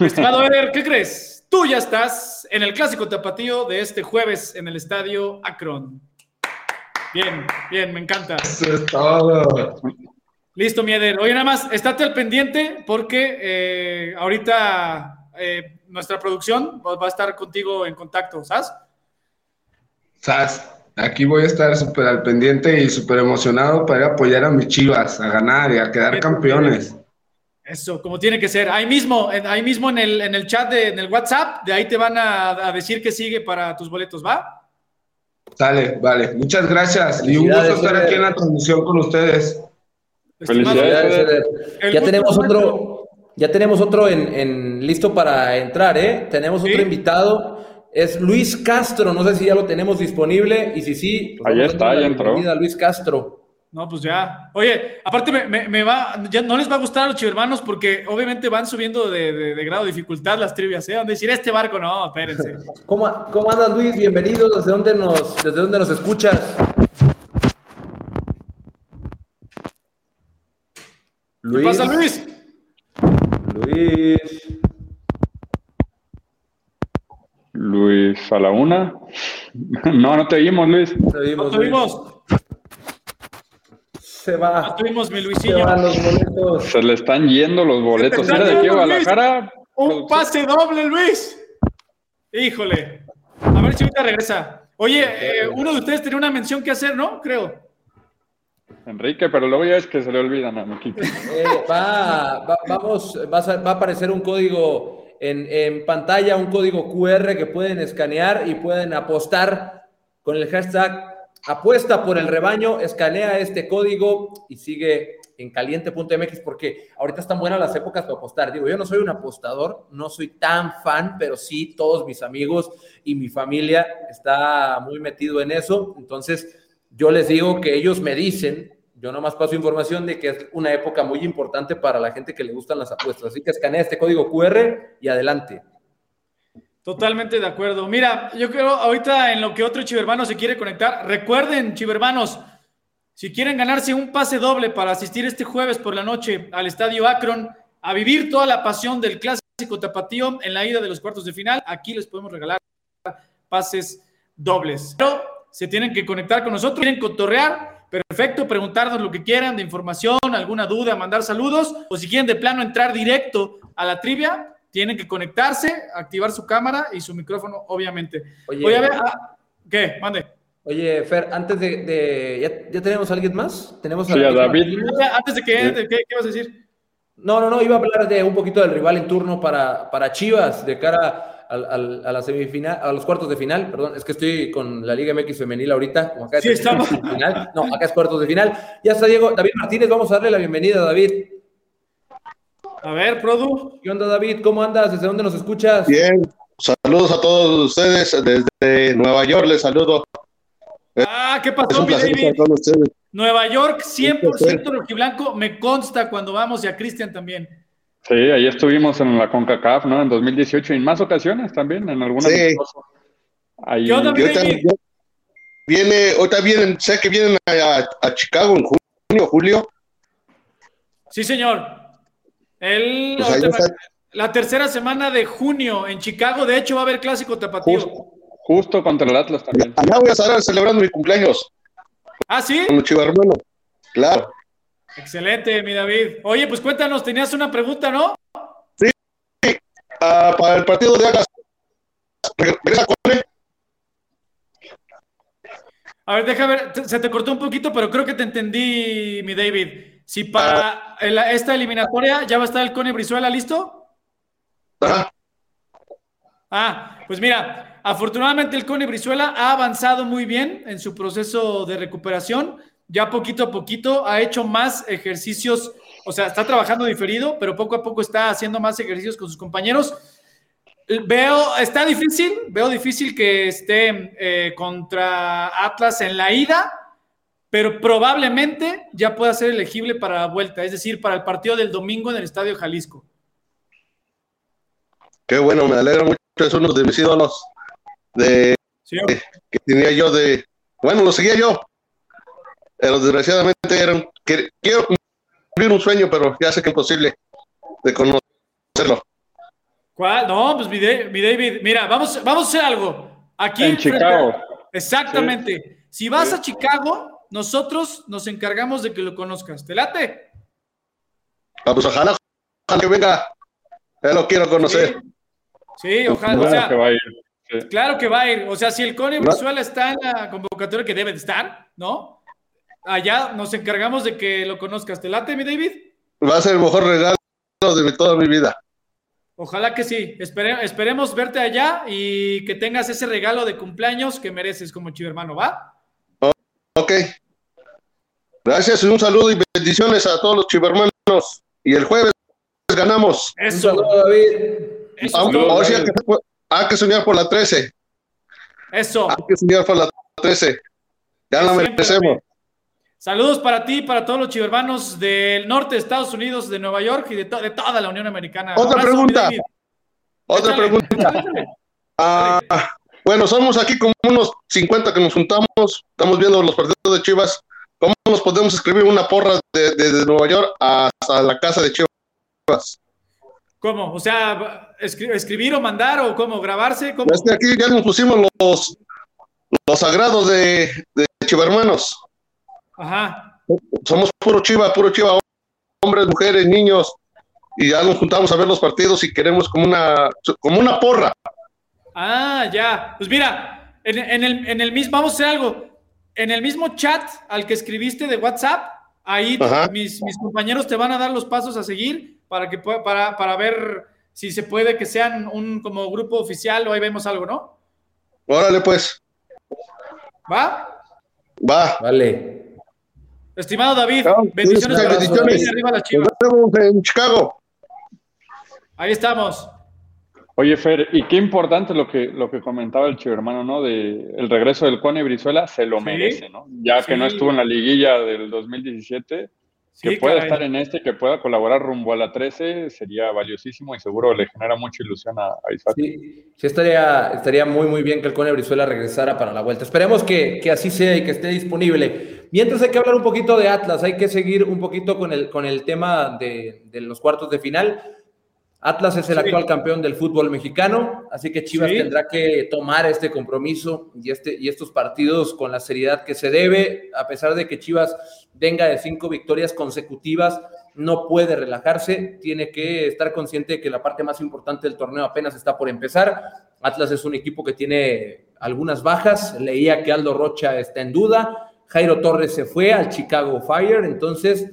Mi estimado Eder, ¿qué crees? Tú ya estás en el clásico tapatío de este jueves en el estadio Akron. Bien, bien, me encanta. Eso es todo. Listo, mi Eder. Oye, nada más, estate al pendiente porque eh, ahorita eh, nuestra producción va a estar contigo en contacto, ¿sabes? ¿Sabes? Aquí voy a estar súper al pendiente y súper emocionado para apoyar a mis chivas, a ganar y a quedar campeones. Eso, como tiene que ser. Ahí mismo, ahí mismo en el, en el chat, de, en el WhatsApp, de ahí te van a, decir que sigue para tus boletos, ¿va? Sale, vale. Muchas gracias. Y un gusto estar aquí en la transmisión con ustedes. Felicidades. Ya tenemos otro, ya tenemos otro en, listo para entrar, ¿eh? Tenemos otro invitado es Luis Castro, no sé si ya lo tenemos disponible y si sí, pues ahí está, ya entró. Luis Castro. No, pues ya. Oye, aparte me, va, ya no les va a gustar a los chivermanos porque obviamente van subiendo de, grado de dificultad las trivias, ¿eh? Van a decir, este barco no, espérense. ¿Cómo, ¿Cómo andas, Luis? Bienvenido, ¿desde dónde nos, desde dónde nos escuchas? Luis. ¿Qué pasa, Luis? Luis. Luis a la una. No, no te oímos, Luis. No te oímos. Se va. Tuvimos mi Luisillo. Se, le están yendo los boletos. ¿Era de qué Guadalajara? Un pase doble, Luis. Híjole. A ver si ahorita regresa. Oye, eh, uno de ustedes tenía una mención que hacer, ¿no? Creo. Enrique, pero luego ya es que se le olvidan a mi eh, va, vamos, va a aparecer un código en, pantalla un código QR que pueden escanear y pueden apostar con el hashtag apuesta por el rebaño, escanea este código y sigue en caliente.mx porque ahorita están buenas las épocas para apostar. Digo, yo no soy un apostador, no soy tan fan, pero sí todos mis amigos y mi familia está muy metido en eso. Entonces, yo les digo que ellos me dicen yo nomás paso información de que es una época muy importante para la gente que le gustan las apuestas. Así que escanea este código QR y adelante. Totalmente de acuerdo. Mira, yo creo ahorita en lo que otro chivermano se quiere conectar, recuerden, chivermanos, si quieren ganarse un pase doble para asistir este jueves por la noche al Estadio Akron, a vivir toda la pasión del clásico tapatío en la ida de los cuartos de final, aquí les podemos regalar pases dobles. Pero se tienen que conectar con nosotros, quieren cotorrear, Perfecto, preguntarnos lo que quieran de información, alguna duda, mandar saludos, o si quieren de plano entrar directo a la trivia, tienen que conectarse, activar su cámara y su micrófono, obviamente. Oye, Voy a ver, ah, ¿qué? Mande. Oye, Fer, antes de, ¿ya, tenemos a alguien más? ¿Tenemos a, David. Antes de que, ¿qué, ¿qué vas a decir? No, no, no, iba a hablar de un poquito del rival en turno para, para Chivas, de cara a la semifinal, a los cuartos de final, perdón, es que estoy con la Liga MX femenil ahorita, como acá sí, estamos. Final. No, acá es cuartos de final. Ya está Diego, David Martínez, vamos a darle la bienvenida, David. A ver, Produ. ¿Qué onda, David? ¿Cómo andas? ¿Desde dónde nos escuchas? Bien, saludos a todos ustedes desde Nueva York, les saludo. Ah, ¿qué pasó, mi David? Nueva York, 100% rojiblanco, me consta cuando vamos y a Cristian también. Sí, ahí estuvimos en la CONCACAF, ¿no? En 2018 y en más ocasiones también, en algunas. Sí. Ahí... ¿Qué onda, yo, también, viene, ahorita vienen, sé que vienen a, Chicago en junio, julio. Sí, señor. El, pues la tercera semana de junio en Chicago, de hecho, va a haber clásico tapatío. Justo, contra el Atlas también. Allá voy a estar celebrando mi cumpleaños. Ah, sí. Con los hermano. Claro. Excelente, mi David. Oye, pues cuéntanos, tenías una pregunta, ¿no? Sí. Uh, para el partido de Atlas. ¿Regresa A ver, déjame ver, se te cortó un poquito, pero creo que te entendí, mi David. Si para esta eliminatoria ya va a estar el Cone Brizuela listo. Ah, pues mira, afortunadamente el Cone Brizuela ha avanzado muy bien en su proceso de recuperación. Ya poquito a poquito ha hecho más ejercicios, o sea, está trabajando diferido, pero poco a poco está haciendo más ejercicios con sus compañeros. Veo, está difícil, veo difícil que esté eh, contra Atlas en la ida, pero probablemente ya pueda ser elegible para la vuelta, es decir, para el partido del domingo en el Estadio Jalisco. Qué bueno, me alegra mucho, es uno de mis ídolos de, que tenía yo de, bueno, lo seguía yo, pero desgraciadamente eran, quiero cumplir un sueño, pero ya sé que es imposible de conocerlo. ¿Cuál? No, pues mi, David, mira, vamos, vamos a hacer algo. Aquí en Chicago. Exactamente. Si vas a Chicago, nosotros nos encargamos de que lo conozcas. ¿Te late? Ah, pues ojalá, que venga. Ya lo quiero conocer. Sí, ojalá. o sea, que va a ir. Claro que va a ir. O sea, si el Cone Venezuela está en la convocatoria que debe de estar, ¿no? Allá nos encargamos de que lo conozcas. ¿Te late, mi David? Va a ser el mejor regalo de toda mi vida. Ojalá que sí. esperemos verte allá y que tengas ese regalo de cumpleaños que mereces como chivo hermano, ¿va? Ok. Gracias y un saludo y bendiciones a todos los chivermanos. Y el jueves ganamos. Eso. David. hay que soñar por la 13. Eso. Hay que soñar por la 13. Ya la merecemos. Saludos para ti, para todos los chivermanos del norte de Estados Unidos, de Nueva York y de, toda la Unión Americana. Otra pregunta. Otra pregunta. Ah, bueno, somos aquí como unos 50 que nos juntamos, estamos viendo los partidos de Chivas. ¿Cómo nos podemos escribir una porra desde de, Nueva York hasta la casa de Chivas? ¿Cómo? O sea, escribir o mandar o cómo grabarse. ¿Cómo? Este aquí ya nos pusimos los, los sagrados de, de Chivermanos. Ajá. Somos puro chiva, puro chiva, hombres, mujeres, niños, y ya nos juntamos a ver los partidos y queremos como una, como una porra. Ah, ya. Pues mira, en, el, en el mismo, vamos a hacer algo. En el mismo chat al que escribiste de WhatsApp, ahí mis, mis, compañeros te van a dar los pasos a seguir para que para, para ver si se puede que sean un como grupo oficial o ahí vemos algo, ¿no? Órale, pues. ¿Va? Va. Vale. Estimado David, bendiciones, bendiciones. arriba la Chivas. Nos vemos en Chicago. Ahí estamos. Oye, Fer, y qué importante lo que, lo que comentaba el chivo hermano, ¿no? De el regreso del Cone Brizuela, se lo merece, ¿no? Ya que no estuvo en la liguilla del 2017, que pueda estar en este, que pueda colaborar rumbo a la 13, sería valiosísimo y seguro le genera mucha ilusión a, Isaac. Sí, sí estaría, estaría muy, muy bien que el Cone Brizuela regresara para la vuelta. Esperemos que, que, así sea y que esté disponible. Mientras hay que hablar un poquito de Atlas, hay que seguir un poquito con el, con el tema de, de los cuartos de final. Atlas es el actual campeón del fútbol mexicano, así que Chivas tendrá que tomar este compromiso y, este, y estos partidos con la seriedad que se debe, a pesar de que Chivas venga de cinco victorias consecutivas, no puede relajarse, tiene que estar consciente de que la parte más importante del torneo apenas está por empezar. Atlas es un equipo que tiene algunas bajas, leía que Aldo Rocha está en duda, Jairo Torres se fue al Chicago Fire, entonces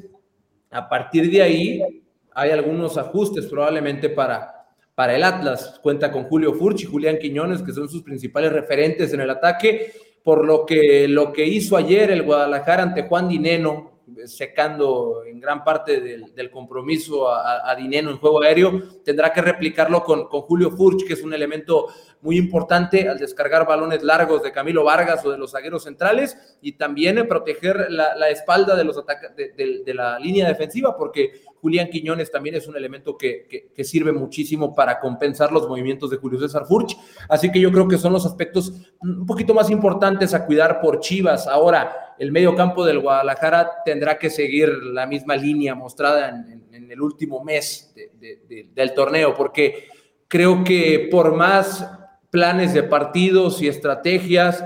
a partir de ahí hay algunos ajustes probablemente para, para el Atlas. Cuenta con Julio Furch y Julián Quiñones, que son sus principales referentes en el ataque, por lo que lo que hizo ayer el Guadalajara ante Juan Dineno, secando en gran parte del, compromiso a, a, Dineno en juego aéreo, tendrá que replicarlo con, con, Julio Furch, que es un elemento muy importante al descargar balones largos de Camilo Vargas o de los zagueros centrales y también proteger la, espalda de, los de, de, la línea defensiva, porque Julián Quiñones también es un elemento que, sirve muchísimo para compensar los movimientos de Julio César Furch. Así que yo creo que son los aspectos un poquito más importantes a cuidar por Chivas. Ahora, el medio campo del Guadalajara tendrá que seguir la misma línea mostrada en, en el último mes del torneo, porque creo que por más planes de partidos y estrategias,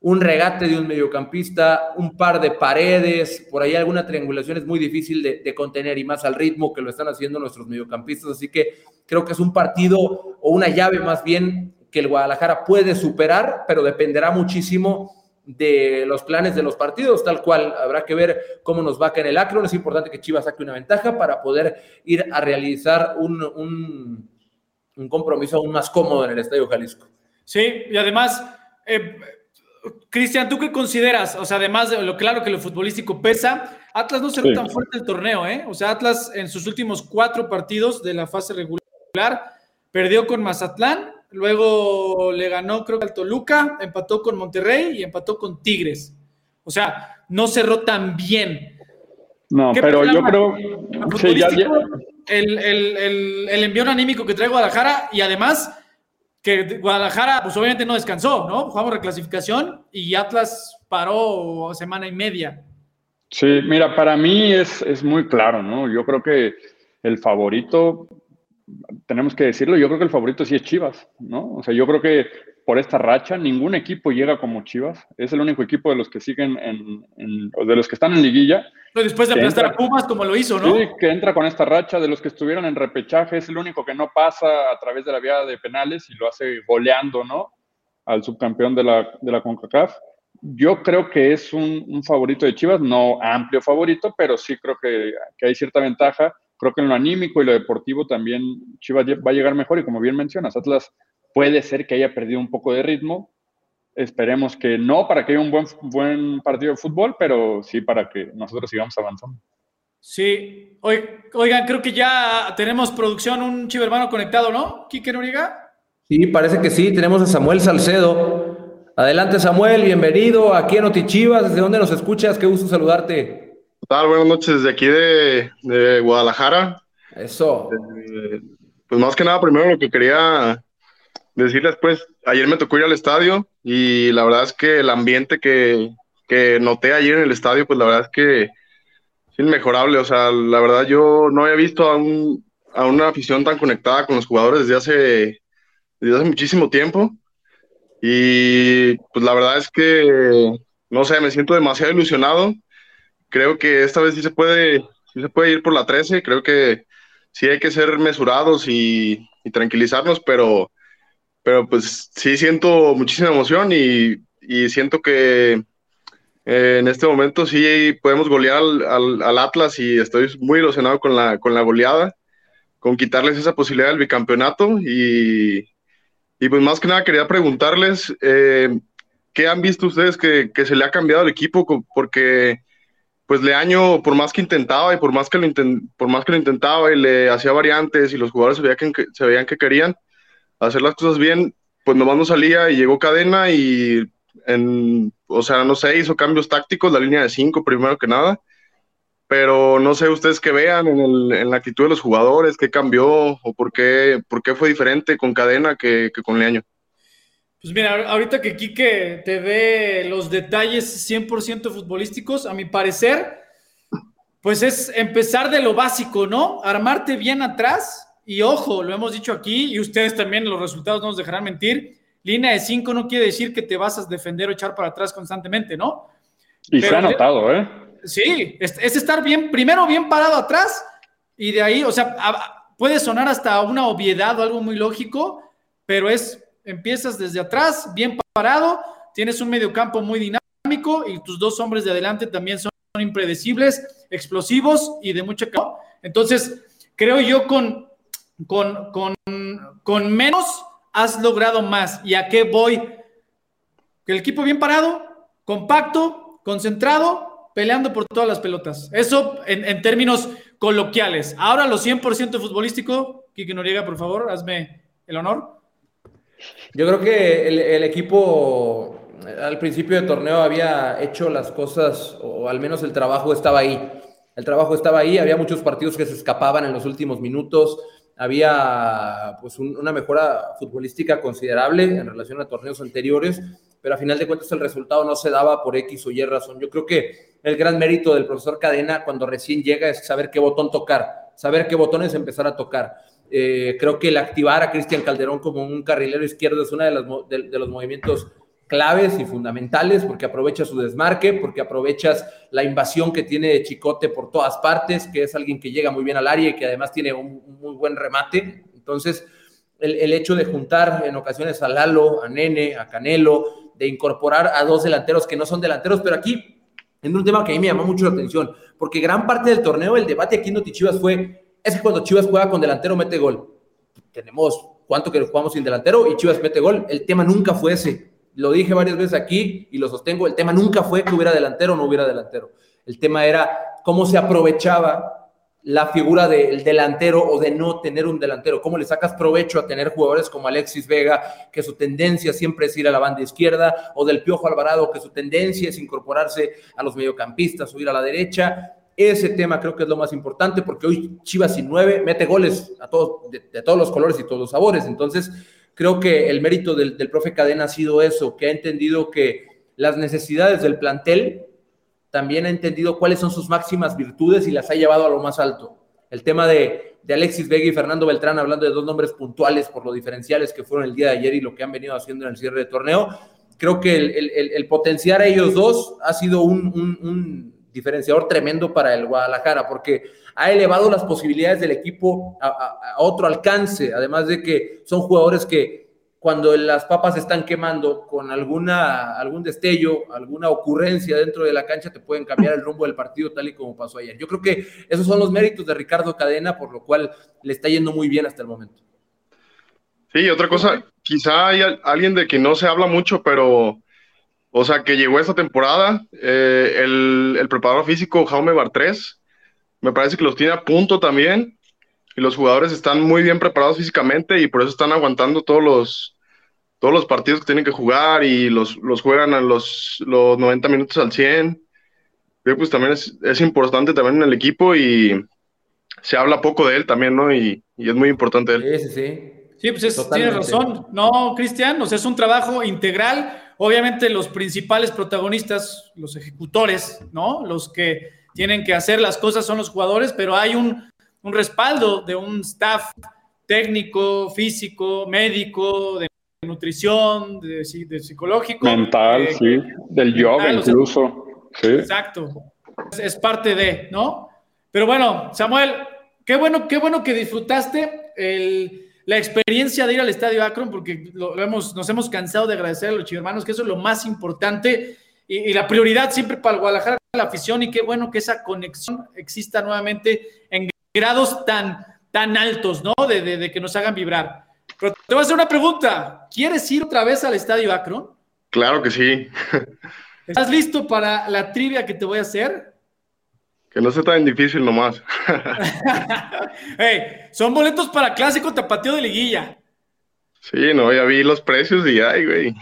un regate de un mediocampista, un par de paredes, por ahí alguna triangulación es muy difícil de, contener y más al ritmo que lo están haciendo nuestros mediocampistas. Así que creo que es un partido o una llave más bien que el Guadalajara puede superar, pero dependerá muchísimo de los planes de los partidos, tal cual habrá que ver cómo nos va acá en el Acron. Es importante que Chivas saque una ventaja para poder ir a realizar un un compromiso aún más cómodo en el Estadio Jalisco. Sí, y además, eh, Cristian, ¿tú qué consideras? O sea, además de lo claro que lo futbolístico pesa, Atlas no se ve tan fuerte el torneo, ¿eh? O sea, Atlas en sus últimos cuatro partidos de la fase regular perdió con Mazatlán, luego le ganó creo que al Toluca, empató con Monterrey y empató con Tigres. O sea, no cerró tan bien. No, pero yo creo el, el, el, envío anímico que trae Guadalajara y además que Guadalajara, pues obviamente no descansó, ¿no? Jugamos reclasificación y Atlas paró semana y media. Sí, mira, para mí es, es muy claro, ¿no? Yo creo que el favorito, tenemos que decirlo, yo creo que el favorito sí es Chivas, ¿no? O sea, yo creo que por esta racha, ningún equipo llega como Chivas. Es el único equipo de los que siguen en, de los que están en liguilla. Pero después de aplastar a Pumas como lo hizo, ¿no? Sí, que entra con esta racha de los que estuvieron en repechaje. Es el único que no pasa a través de la vía de penales y lo hace goleando, ¿no? Al subcampeón de la, de la CONCACAF. Yo creo que es un, favorito de Chivas, no amplio favorito, pero sí creo que, que hay cierta ventaja. Creo que en lo anímico y lo deportivo también Chivas va a llegar mejor y como bien mencionas, Atlas puede ser que haya perdido un poco de ritmo. Esperemos que no para que haya un buen, buen partido de fútbol, pero sí para que nosotros sigamos avanzando. Sí, oigan, creo que ya tenemos producción, un chivo hermano conectado, ¿no? Quique Noriga. Sí, parece que sí, tenemos a Samuel Salcedo. Adelante, Samuel, bienvenido aquí en Otichivas. ¿Desde dónde nos escuchas? Qué gusto saludarte. ¿Qué tal? Buenas noches, desde aquí de, de Guadalajara. Eso. Eh, pues más que nada, primero lo que quería decirles, pues, ayer me tocó ir al estadio y la verdad es que el ambiente que, que noté ayer en el estadio, pues la verdad es que es inmejorable. O sea, la verdad yo no había visto a, un, a una afición tan conectada con los jugadores desde hace, desde hace muchísimo tiempo. Y pues la verdad es que, no sé, me siento demasiado ilusionado. Creo que esta vez sí se puede, sí se puede ir por la 13. Creo que sí hay que ser mesurados y, y tranquilizarnos, pero pero pues sí siento muchísima emoción y, siento que eh, en este momento sí podemos golear al, Atlas y estoy muy ilusionado con la, con la goleada, con quitarles esa posibilidad del bicampeonato y, pues más que nada quería preguntarles eh, qué han visto ustedes que, se le ha cambiado el equipo porque pues Leaño por más que intentaba y por más que lo, por más que lo intentaba y le hacía variantes y los jugadores se que, se veían que querían, hacer las cosas bien, pues nomás no salía y llegó cadena y en, o sea, no sé, hizo cambios tácticos, la línea de cinco primero que nada, pero no sé ustedes qué vean en, el, la actitud de los jugadores, qué cambió o por qué, por qué fue diferente con cadena que con Leaño. Pues mira, ahorita que Quique te dé los detalles 100% futbolísticos, a mi parecer, pues es empezar de lo básico, ¿no? Armarte bien atrás, y ojo, lo hemos dicho aquí y ustedes también, los resultados no nos dejarán mentir. Línea de 5 no quiere decir que te vas a defender o echar para atrás constantemente, ¿no? Y se ha notado, ¿eh? Sí, es, estar bien, primero bien parado atrás y de ahí, o sea, puede sonar hasta una obviedad o algo muy lógico, pero es, empiezas desde atrás, bien parado, tienes un mediocampo muy dinámico y tus dos hombres de adelante también son impredecibles, explosivos y de mucha... Entonces, creo yo con con, con, con menos has logrado más. ¿Y a qué voy? Que el equipo bien parado, compacto, concentrado peleando por todas las pelotas. Eso en, términos coloquiales. Ahora lo 100% futbolístico, Kike Noriega, por favor, hazme el honor. Yo creo que el, equipo al principio del torneo había hecho las cosas, o al menos el trabajo estaba ahí. El trabajo estaba ahí, había muchos partidos que se escapaban en los últimos minutos, había pues una mejora futbolística considerable en relación a torneos anteriores, pero a final de cuentas el resultado no se daba por X o Y razón. Yo creo que el gran mérito del profesor Cadena cuando recién llega es saber qué botón tocar, saber qué botones empezar a tocar. Eh, creo que el activar a Cristian Calderón como un carrilero izquierdo es uno de, de, los movimientos claves y fundamentales porque aprovecha su desmarque, porque aprovechas la invasión que tiene Chicote por todas partes, que es alguien que llega muy bien al área y que además tiene un, muy buen remate. Entonces, el, el, hecho de juntar en ocasiones a Lalo, a Nene, a Canelo, de incorporar a dos delanteros que no son delanteros, pero aquí, en un tema que a mí me llamó mucho la atención, porque gran parte del torneo, el debate aquí en Noti Chivas fue, es que cuando Chivas juega con delantero mete gol. Tenemos cuánto que jugamos sin delantero y Chivas mete gol. El tema nunca fue ese. Lo dije varias veces aquí y lo sostengo. El tema nunca fue que hubiera delantero o no hubiera delantero. El tema era cómo se aprovechaba la figura del delantero o de no tener un delantero? ¿Cómo le sacas provecho a tener jugadores como Alexis Vega, que su tendencia siempre es ir a la banda izquierda, o del Piojo Alvarado, que su tendencia es incorporarse a los mediocampistas o ir a la derecha? Ese tema creo que es lo más importante porque hoy Chivas sin nueve mete goles a todos, de, todos los colores y todos los sabores. Entonces, creo que el mérito del, del profe Cadena ha sido eso, que ha entendido que las necesidades del plantel también ha entendido cuáles son sus máximas virtudes y las ha llevado a lo más alto. El tema de, Alexis Vega y Fernando Beltrán, hablando de dos nombres puntuales por lo diferenciales que fueron el día de ayer y lo que han venido haciendo en el cierre de torneo, creo que el, potenciar a ellos dos ha sido un, diferenciador tremendo para el Guadalajara, porque ha elevado las posibilidades del equipo a otro alcance, además de que son jugadores que cuando las papas están quemando con alguna, algún destello, alguna ocurrencia dentro de la cancha, te pueden cambiar el rumbo del partido tal y como pasó ayer. Yo creo que esos son los méritos de Ricardo Cadena, por lo cual le está yendo muy bien hasta el momento. Sí, otra cosa, quizá hay alguien de que no se habla mucho, pero, o sea, que llegó esta temporada, eh, el, el, preparador físico Jaume Bartrés, me parece que los tiene a punto también, y los jugadores están muy bien preparados físicamente y por eso están aguantando todos los, todos los partidos que tienen que jugar y los, los juegan a los, los 90 minutos al 100. Creo pues también es, es, importante también en el equipo y se habla poco de él también, ¿no? Y, y es muy importante él. Sí, sí, sí. Sí, pues tiene razón. No, Cristian, o sea, es un trabajo integral. Obviamente los principales protagonistas, los ejecutores, ¿no? Los que tienen que hacer las cosas son los jugadores, pero hay un, un respaldo de un staff técnico, físico, médico, de nutrición, de, psicológico. Mental, eh, sí, del yoga incluso. Exacto. Es, parte de, ¿no? Pero bueno, Samuel, qué bueno, qué bueno que disfrutaste la experiencia de ir al Estadio Akron, porque lo, hemos, nos hemos cansado de agradecer a los hermanos, que eso es lo más importante y, la prioridad siempre para el Guadalajara, la afición, y qué bueno que esa conexión exista nuevamente en grados tan, tan altos, ¿no? de que nos hagan vibrar. Pero te voy a hacer una pregunta. ¿Quieres ir otra vez al Estadio Akron? Claro que sí. ¿Estás listo para la trivia que te voy a hacer? Que no sea tan difícil nomás. hey, son boletos para clásico tapateo de liguilla. Sí, no, ya vi los precios y ay, güey.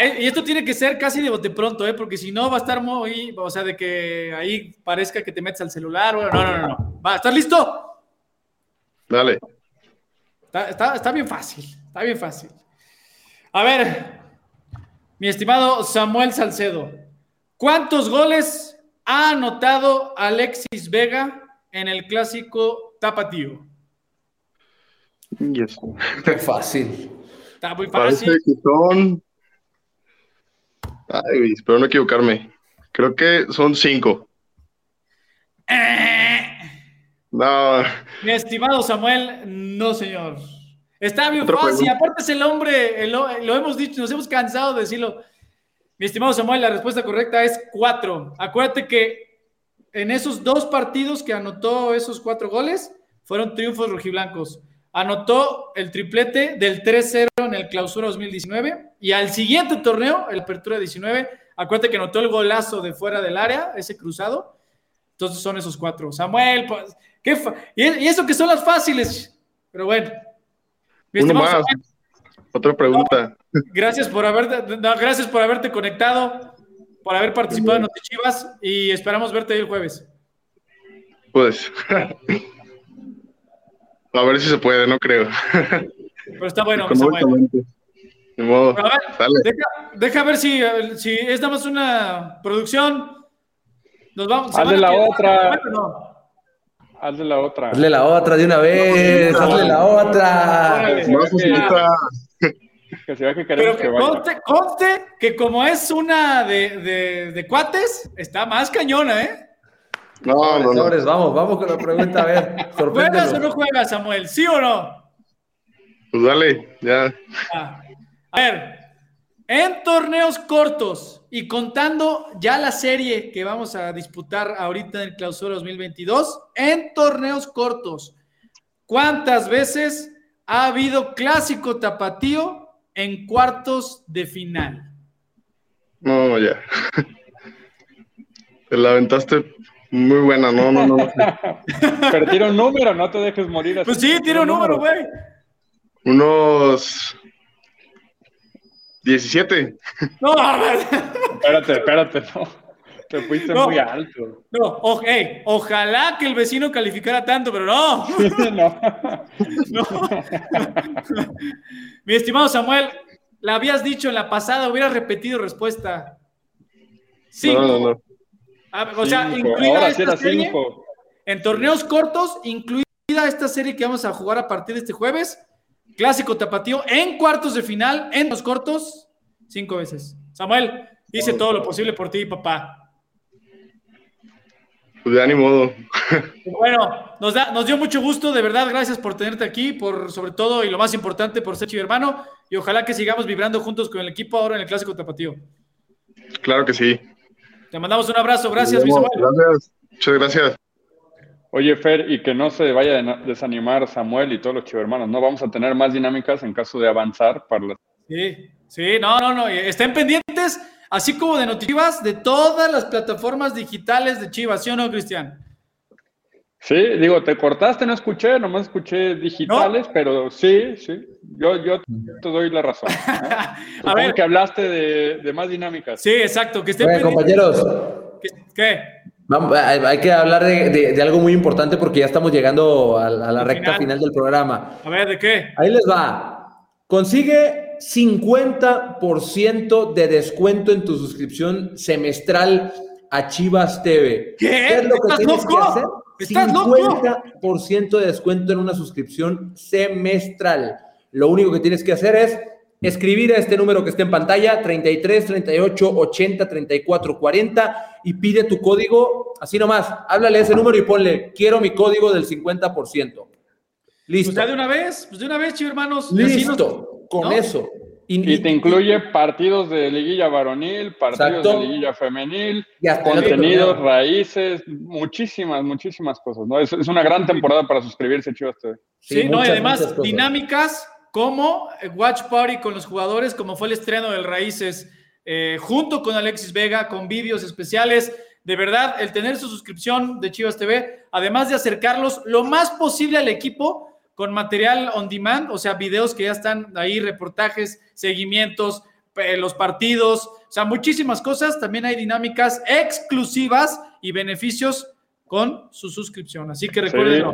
Eh, y esto tiene que ser casi de bote pronto, ¿eh? Porque si no va a estar muy, o sea, de que ahí parezca que te metes al celular. no, no, no, no. Va, ¿estás listo? Dale. Está, bien fácil, está bien fácil. A ver, mi estimado Samuel Salcedo, ¿cuántos goles ha anotado Alexis Vega en el clásico Tapatío? Qué fácil. Está muy fácil. Parece que son. Ay, espero no equivocarme. Creo que son cinco. Eh, no. Mi estimado Samuel, no, señor. Está bien fácil. Aparte es el hombre, lo, hemos dicho, nos hemos cansado de decirlo. Mi estimado Samuel, la respuesta correcta es cuatro. Acuérdate que en esos dos partidos que anotó esos cuatro goles, fueron triunfos rojiblancos. Anotó el triplete del 3-0 en el clausura 2019 y al siguiente torneo, el apertura 19, Acuérdate que notó el golazo de fuera del área, ese cruzado. Entonces son esos cuatro. Samuel, pues, ¿qué y, eso que son las fáciles. Pero bueno. Uno más. Otra pregunta. Gracias por haberte, gracias por haberte conectado, por haber participado en Noti Chivas y esperamos verte el jueves. Pues. A ver si se puede, no creo. Pero está bueno, Samuel. De modo. deja, ver si, si es nada más una producción. Nos vamos. Haz de la otra. Hazle la otra. Hazle la otra de una vez. hazle la otra. Que, se vea que queremos Pero que, conste, conste, que como es una de, de, de, cuates, está más cañona, ¿eh? No, no, no. Vamos, vamos con la pregunta, a ver. ¿Juegas o no juegas, Samuel? ¿Sí o no? Pues dale, ya. Ah. A ver, en torneos cortos y contando ya la serie que vamos a disputar ahorita en el clausura 2022, en torneos cortos, ¿cuántas veces ha habido clásico tapatío en cuartos de final? No, ya. Te la aventaste muy buena, no, no, no. Pero tira un número, no te dejes morir así. Pues sí, tira un número, güey. Unos 17. No, espérate, espérate, no. Te fuiste muy alto. No, ojalá que el vecino calificara tanto, pero no. no. no. Mi estimado Samuel, la habías dicho en la pasada, hubieras repetido respuesta. Cinco. No, no, no. Ah, o sea, incluida esta serie, en torneos cortos, incluida esta serie que vamos a jugar a partir de este jueves, Clásico tapatío en cuartos de final, en los cortos, cinco veces. Samuel, hice todo lo posible por ti, papá. Pues de ánimo. Bueno, nos, da, nos dio mucho gusto, de verdad, gracias por tenerte aquí, por sobre todo y lo más importante, por ser chivo hermano, y ojalá que sigamos vibrando juntos con el equipo ahora en el Clásico Tapatío. Claro que sí. Te mandamos un abrazo, gracias, mi Samuel. Gracias, muchas gracias. Oye, Fer, y que no se vaya a desanimar Samuel y todos los chivermanos, ¿no? Vamos a tener más dinámicas en caso de avanzar para las... Sí, sí, no, no, no. Estén pendientes, así como de noticias, de todas las plataformas digitales de Chivas, ¿sí o no, Cristian? Sí, digo, te cortaste, no escuché, nomás escuché digitales, pero sí, sí, yo, yo te doy la razón. a ver, que hablaste de, más dinámicas. Sí, exacto, que estén compañeros. ¿Qué? hay que hablar de, algo muy importante porque ya estamos llegando a, la recta final. del programa. A ver, ¿de qué? Ahí les va. Consigue 50% de descuento en tu suscripción semestral a Chivas TV. ¿Qué? ¿Qué es lo que tienes loco? que hacer? 50% de descuento en una suscripción semestral. Lo único que tienes que hacer es escribir a este número que está en pantalla, 33 38 80 34 40 y pide tu código, así nomás, háblale a ese número y ponle, quiero mi código del 50%. Listo. Pues de una vez, pues de una vez, chicos hermanos. Listo, con eso. Y, te incluye partidos de liguilla varonil, partidos de liguilla femenil, contenidos, raíces, muchísimas, muchísimas cosas. ¿no? Es, una gran temporada para suscribirse, Chivas TV. Sí, no, y además dinámicas como Watch Party con los jugadores, como fue el estreno del Raíces, eh, junto con Alexis Vega, con vídeos especiales. De verdad, el tener su suscripción de Chivas TV, además de acercarlos lo más posible al equipo con material on demand, o sea, videos que ya están ahí, reportajes, seguimientos, los partidos, o sea, muchísimas cosas. También hay dinámicas exclusivas y beneficios con su suscripción. Así que recuerden.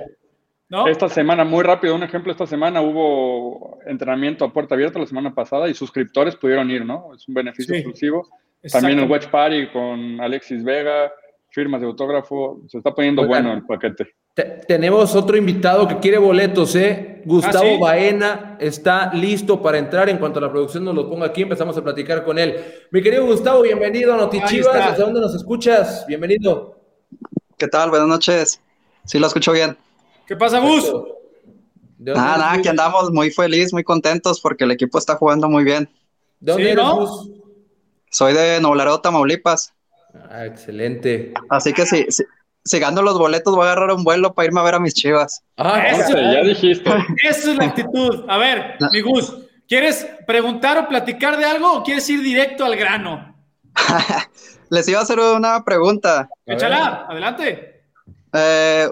Esta semana, muy rápido, un ejemplo, esta semana hubo entrenamiento a puerta abierta la semana pasada y suscriptores pudieron ir, ¿no? Es un beneficio exclusivo. También el Watch Party con Alexis Vega, firmas de autógrafo, se está poniendo bueno el paquete. Tenemos otro invitado que quiere boletos, ¿eh? Gustavo ¿Ah, Baena está listo para entrar. En cuanto a la producción nos lo ponga aquí, empezamos a platicar con él. Mi querido Gustavo, bienvenido a Notichivas. ¿Desde dónde nos escuchas? Bienvenido. ¿Qué tal? Buenas noches. Sí, lo escucho bien. ¿Qué pasa, Gus? Nada, nada, aquí andamos muy feliz, muy contentos porque el equipo está jugando muy bien. ¿De dónde eres, Gus? Soy de Noblareo, Tamaulipas. Ah, excelente. Así que si, si, gano los boletos, voy a agarrar un vuelo para irme a ver a mis chivas. Ah, eso, ya dijiste. Esa es la actitud. A ver, mi Gus, ¿quieres preguntar o platicar de algo o quieres ir directo al grano? Les iba a hacer una pregunta. Échala, adelante. Eh,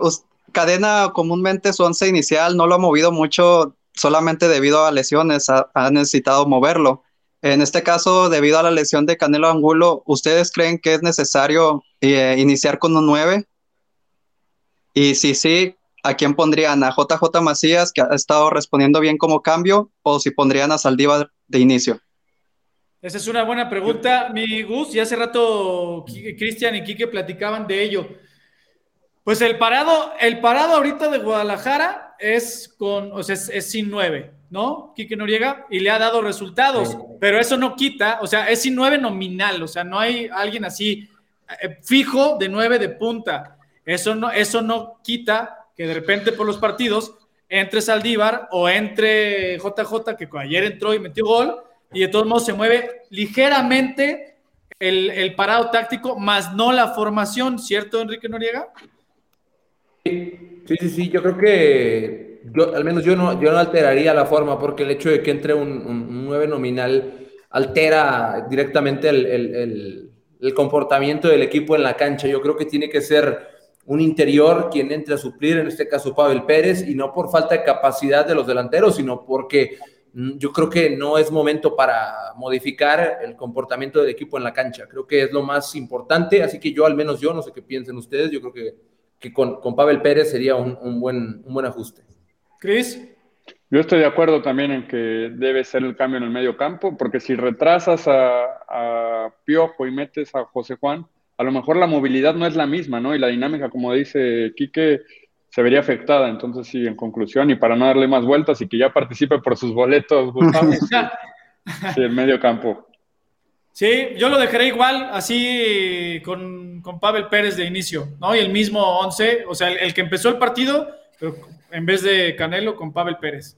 cadena comúnmente su once inicial no lo ha movido mucho solamente debido a lesiones, ha, necesitado moverlo. En este caso, debido a la lesión de Canelo Angulo, ¿ustedes creen que es necesario eh, iniciar con un 9? Y si sí, ¿a quién pondrían? ¿A JJ Macías, que ha estado respondiendo bien como cambio, o si pondrían a Saldívar de inicio? Esa es una buena pregunta, mi Gus. Y hace rato Cristian y Quique platicaban de ello. Pues el parado, el parado ahorita de Guadalajara es con, o sea, es, sin nueve, ¿no? Quique Noriega, y le ha dado resultados, pero eso no quita, o sea, es sin nueve nominal, o sea, no hay alguien así eh, fijo de nueve de punta. Eso no, eso no quita que de repente por los partidos entre Saldívar o entre JJ, que ayer entró y metió gol, y de todos modos se mueve ligeramente el, parado táctico, más no la formación, ¿cierto, Enrique Noriega? Sí, sí, sí, yo creo que al menos yo no, yo no alteraría la forma, porque el hecho de que entre un, un, 9 nominal altera directamente el, el, comportamiento del equipo en la cancha. Yo creo que tiene que ser un interior quien entre a suplir, en este caso Pavel Pérez, y no por falta de capacidad de los delanteros, sino porque Mm, yo creo que no es momento para modificar el comportamiento del equipo en la cancha. Creo que es lo más importante, así que yo, al menos yo, no sé qué piensen ustedes, yo creo que, que con, con, Pavel Pérez sería un, un, buen, un buen ajuste. Cris. Yo estoy de acuerdo también en que debe ser el cambio en el medio campo, porque si retrasas a, a Piojo y metes a José Juan, a lo mejor la movilidad no es la misma, ¿no? Y la dinámica, como dice Quique, se vería afectada. Entonces, sí, en conclusión, y para no darle más vueltas y que ya participe por sus boletos, Gustavo, sí, el medio campo. Sí, yo lo dejaré igual, así con, con, Pavel Pérez de inicio, ¿no? Y el mismo 11, o sea, el, que empezó el partido, pero en vez de Canelo, con Pavel Pérez.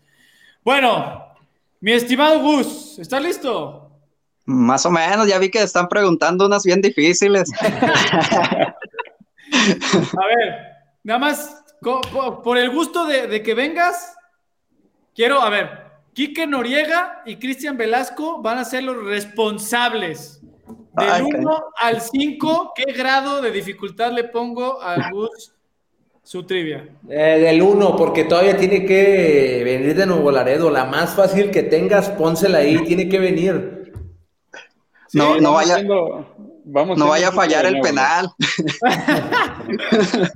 Bueno, mi estimado Gus, ¿estás listo? Más o menos, ya vi que están preguntando unas bien difíciles. A ver, nada más por el gusto de, que vengas, quiero, a ver, Quique Noriega y Cristian Velasco van a ser los responsables. Del 1 al 5, ¿qué grado de dificultad le pongo a Gus su trivia? Eh, del 1, porque todavía tiene que venir de Nuevo Laredo. La más fácil que tengas, pónsela ahí, tiene que venir. No, no vaya. no vaya a fallar el penal.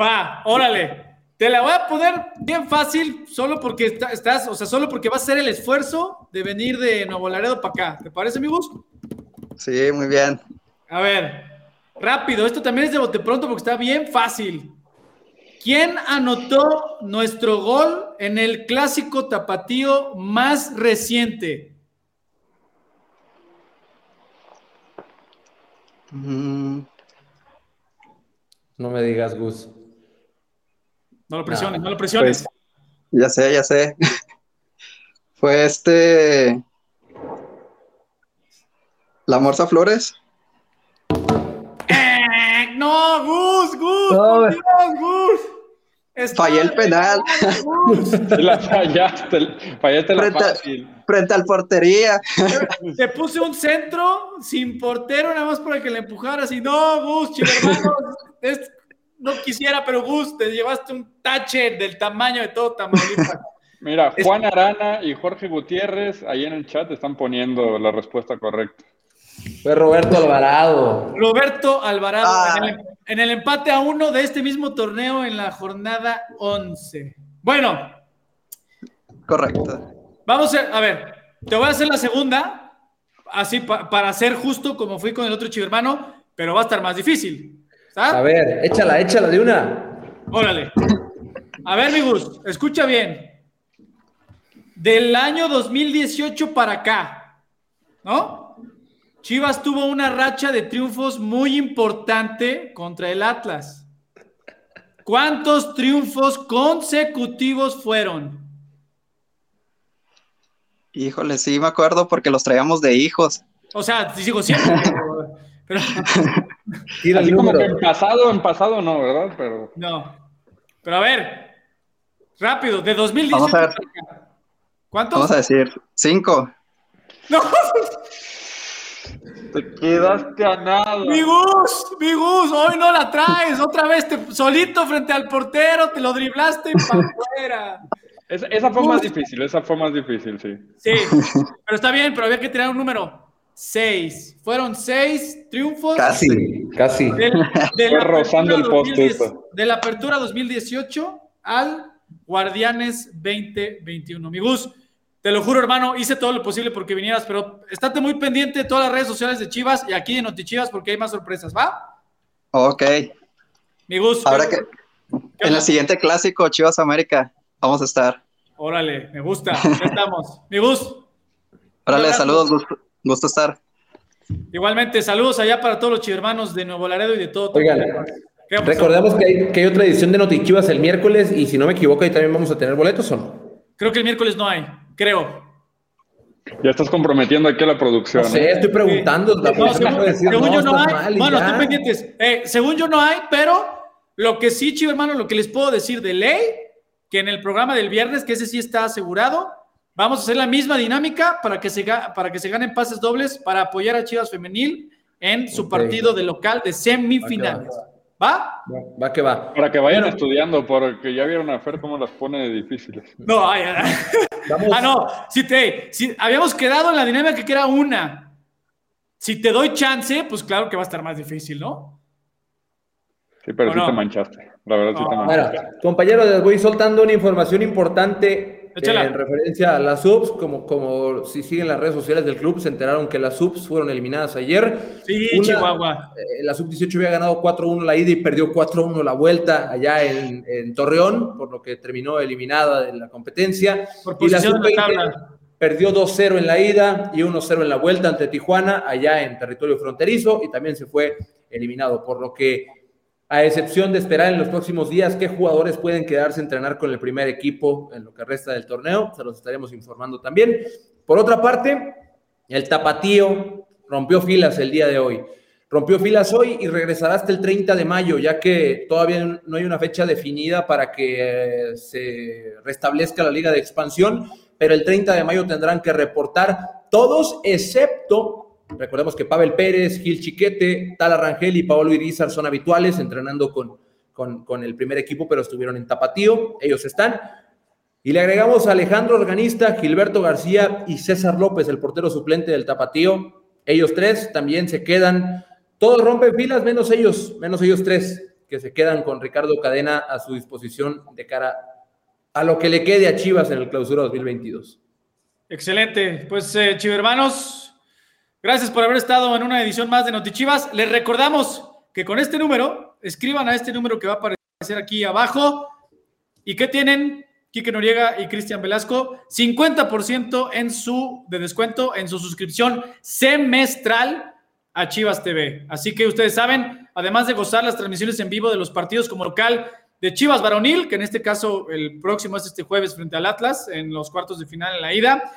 Va, órale. Te la voy a poner bien fácil, solo porque estás, o sea, solo porque vas a hacer el esfuerzo de venir de Nuevo Laredo para acá. ¿Te parece, amigos? Sí, muy bien. A ver, rápido, esto también es de bote pronto porque está bien fácil. ¿Quién anotó nuestro gol en el clásico tapatío más reciente? Mm. No me digas, Gus. No lo presiones, no, lo presiones. Pues, ya sé, ya sé. Fue este. ¿La Morsa Flores? Eh, no, Gus, Gus, por Dios, Gus. Fallé el penal. La fallaste, fallaste la frente, fácil. Frente al portería. Te puse un centro sin portero, nada más para que le empujaras y no, Gus, chido hermano, es, no quisiera, pero Gus, te llevaste un tache del tamaño de todo Tamaulipas. Mira, Juan Arana y Jorge Gutiérrez ahí en el chat están poniendo la respuesta correcta. Fue Roberto Alvarado. Roberto Alvarado ah. En, el, empate a uno de este mismo torneo en la jornada 11. Bueno. Correcto. Vamos a, a ver, te voy a hacer la segunda, así para ser justo como fui con el otro chivo hermano, pero va a estar más difícil. A ver, échala, échala de una. Órale. A ver, mi Gus, escucha bien. Del año 2018 para acá, ¿no? Chivas tuvo una racha de triunfos muy importante contra el Atlas. ¿Cuántos triunfos consecutivos fueron? Híjole, sí me acuerdo porque los traíamos de hijos. O sea, digo siempre. pero, Así como que en pasado, en pasado no, ¿verdad? Pero... No. Pero a ver, rápido, de 2018. Vamos ¿Cuántos? Vamos a decir, cinco. No. Te quedaste a nada. Mi Gus, mi Gus, hoy no la traes. Otra vez te, solito frente al portero, te lo driblaste para afuera. Esa, esa fue más difícil, esa fue más difícil, sí. Sí, pero está bien, pero había que tirar un número. Seis. Fueron seis triunfos. Casi, casi. De, de Fue rozando el apertura poste 2010 esto. de la apertura 2018 al Guardianes 2021. Mi Gus, te lo juro, hermano, hice todo lo posible porque vinieras, pero estate muy pendiente de todas las redes sociales de Chivas y aquí de Notichivas porque hay más sorpresas, ¿va? Ok. Mi Gus. Ahora ¿qué- que en el siguiente clásico, Chivas América, vamos a estar. Órale, me gusta. Ya estamos. Mi Gus, Órale, saludos, gusto, gusto estar. igualmente, saludos allá para todos los chivermanos de Nuevo Laredo y de todo. Oigan. Recordemos que hay, que hay otra edición de Notichivas el miércoles y si no me equivoco ahí también vamos a tener boletos o no. Creo que el miércoles no hay, creo. Ya estás comprometiendo aquí a la producción. No sé, ¿eh? estoy preguntando. No, persona según, puede decir, según yo no hay. mal bueno, ya. estén pendientes. Eh, según yo no hay, pero lo que sí, chivo hermano, lo que les puedo decir de ley, que en el programa del viernes, que ese sí está asegurado, vamos a hacer la misma dinámica para que se, para que se ganen pases dobles para apoyar a Chivas Femenil en su partido de local de semifinales. ¿Va? Va, va que va. Para que vayan Bueno. estudiando, porque ya vieron a Fer cómo las pone de difíciles. No, ay, ay. Vamos. Ah, no. Si te, si habíamos quedado en la dinámica que era una. Si te doy chance, pues claro que va a estar más difícil, ¿no? Sí, pero ¿O sí no? te manchaste. La verdad, sí te manchaste. compañeros, les voy soltando una información importante. En referencia a las subs. Como, como si siguen las redes sociales del club, se enteraron que las subs fueron eliminadas ayer. Sí, Una- Chihuahua. Eh, la sub-18 había ganado 4-1 la ida y perdió 4-1 la vuelta allá en, en Torreón, por lo que terminó eliminada de la competencia. Por Y la posición en la sub-20 tabla. perdió 2-0 en la ida y 1-0 en la vuelta ante Tijuana, allá en territorio fronterizo, y también se fue eliminado, por lo que, a excepción de esperar en los próximos días qué jugadores pueden quedarse a entrenar con el primer equipo en lo que resta del torneo, se los estaremos informando también. Por otra parte, el tapatío rompió filas el día de hoy. Rompió filas hoy y regresará hasta el 30 de mayo, ya que todavía no hay una fecha definida para que eh, se restablezca la liga de expansión, pero el 30 de mayo tendrán que reportar todos excepto, recordemos que Pavel Pérez, Gil Chiquete, Tala Rangel y Paolo Irizar son habituales entrenando con, con, el primer equipo, pero estuvieron en Tapatío, ellos están. Y le agregamos a Alejandro Organista, Gilberto García y César López, el portero suplente del Tapatío. Ellos tres también se quedan. Todos rompen filas, menos ellos, menos ellos tres, que se quedan con Ricardo Cadena a su disposición de cara a lo que le quede a Chivas en el clausura 2022. Excelente. Pues, eh, chivermanos, gracias por haber estado en una edición más de Notichivas. Les recordamos que con este número, escriban a este número que va a aparecer aquí abajo. ¿Y qué tienen? Quique Noriega y Cristian Velasco, 50% en su de descuento en su suscripción semestral a Chivas TV. Así que ustedes saben, además de gozar las transmisiones en vivo de los partidos como local de Chivas Varonil, que en este caso el próximo es este jueves frente al Atlas en los cuartos de final en la ida,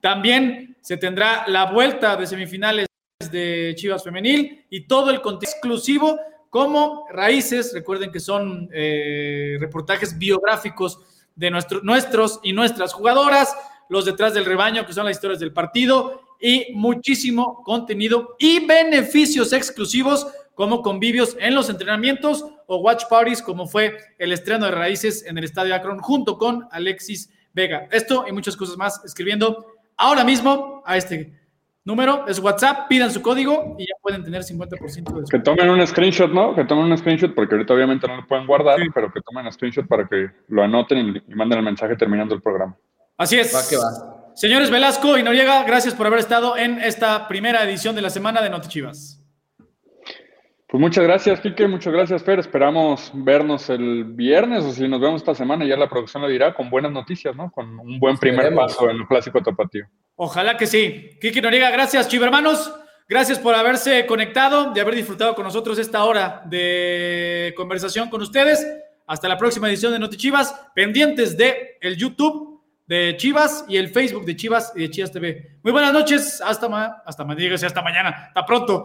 también se tendrá la vuelta de semifinales de Chivas Femenil y todo el contenido exclusivo como Raíces. Recuerden que son eh, reportajes biográficos de nuestro- nuestros y nuestras jugadoras, los detrás del rebaño, que son las historias del partido, y muchísimo contenido y beneficios exclusivos como convivios en los entrenamientos o watch parties, como fue el estreno de Raíces en el Estadio Akron junto con Alexis Vega. Esto y muchas cosas más escribiendo ahora mismo a este número, es WhatsApp, pidan su código y ya pueden tener 50% de descuento. Que tomen un screenshot, ¿no? Que tomen un screenshot, porque ahorita obviamente no lo pueden guardar, pero que tomen un screenshot para que lo anoten y, y manden el mensaje terminando el programa. Así es. Va que va. Señores Velasco y Noriega, gracias por haber estado en esta primera edición de la semana de Notichivas. Pues muchas gracias, Kike, muchas gracias, Fer. Esperamos vernos el viernes o si nos vemos esta semana, ya la producción lo dirá, con buenas noticias, ¿no? Con un buen primer Esperemos. paso en el clásico tapatío. Ojalá que sí. Kiki Noriega, gracias, chivermanos. Gracias por haberse conectado, de haber disfrutado con nosotros esta hora de conversación con ustedes. Hasta la próxima edición de Notichivas, pendientes de el YouTube de Chivas y el Facebook de Chivas y de Chivas TV. Muy buenas noches, hasta ma hasta ma- dígase hasta mañana, hasta pronto.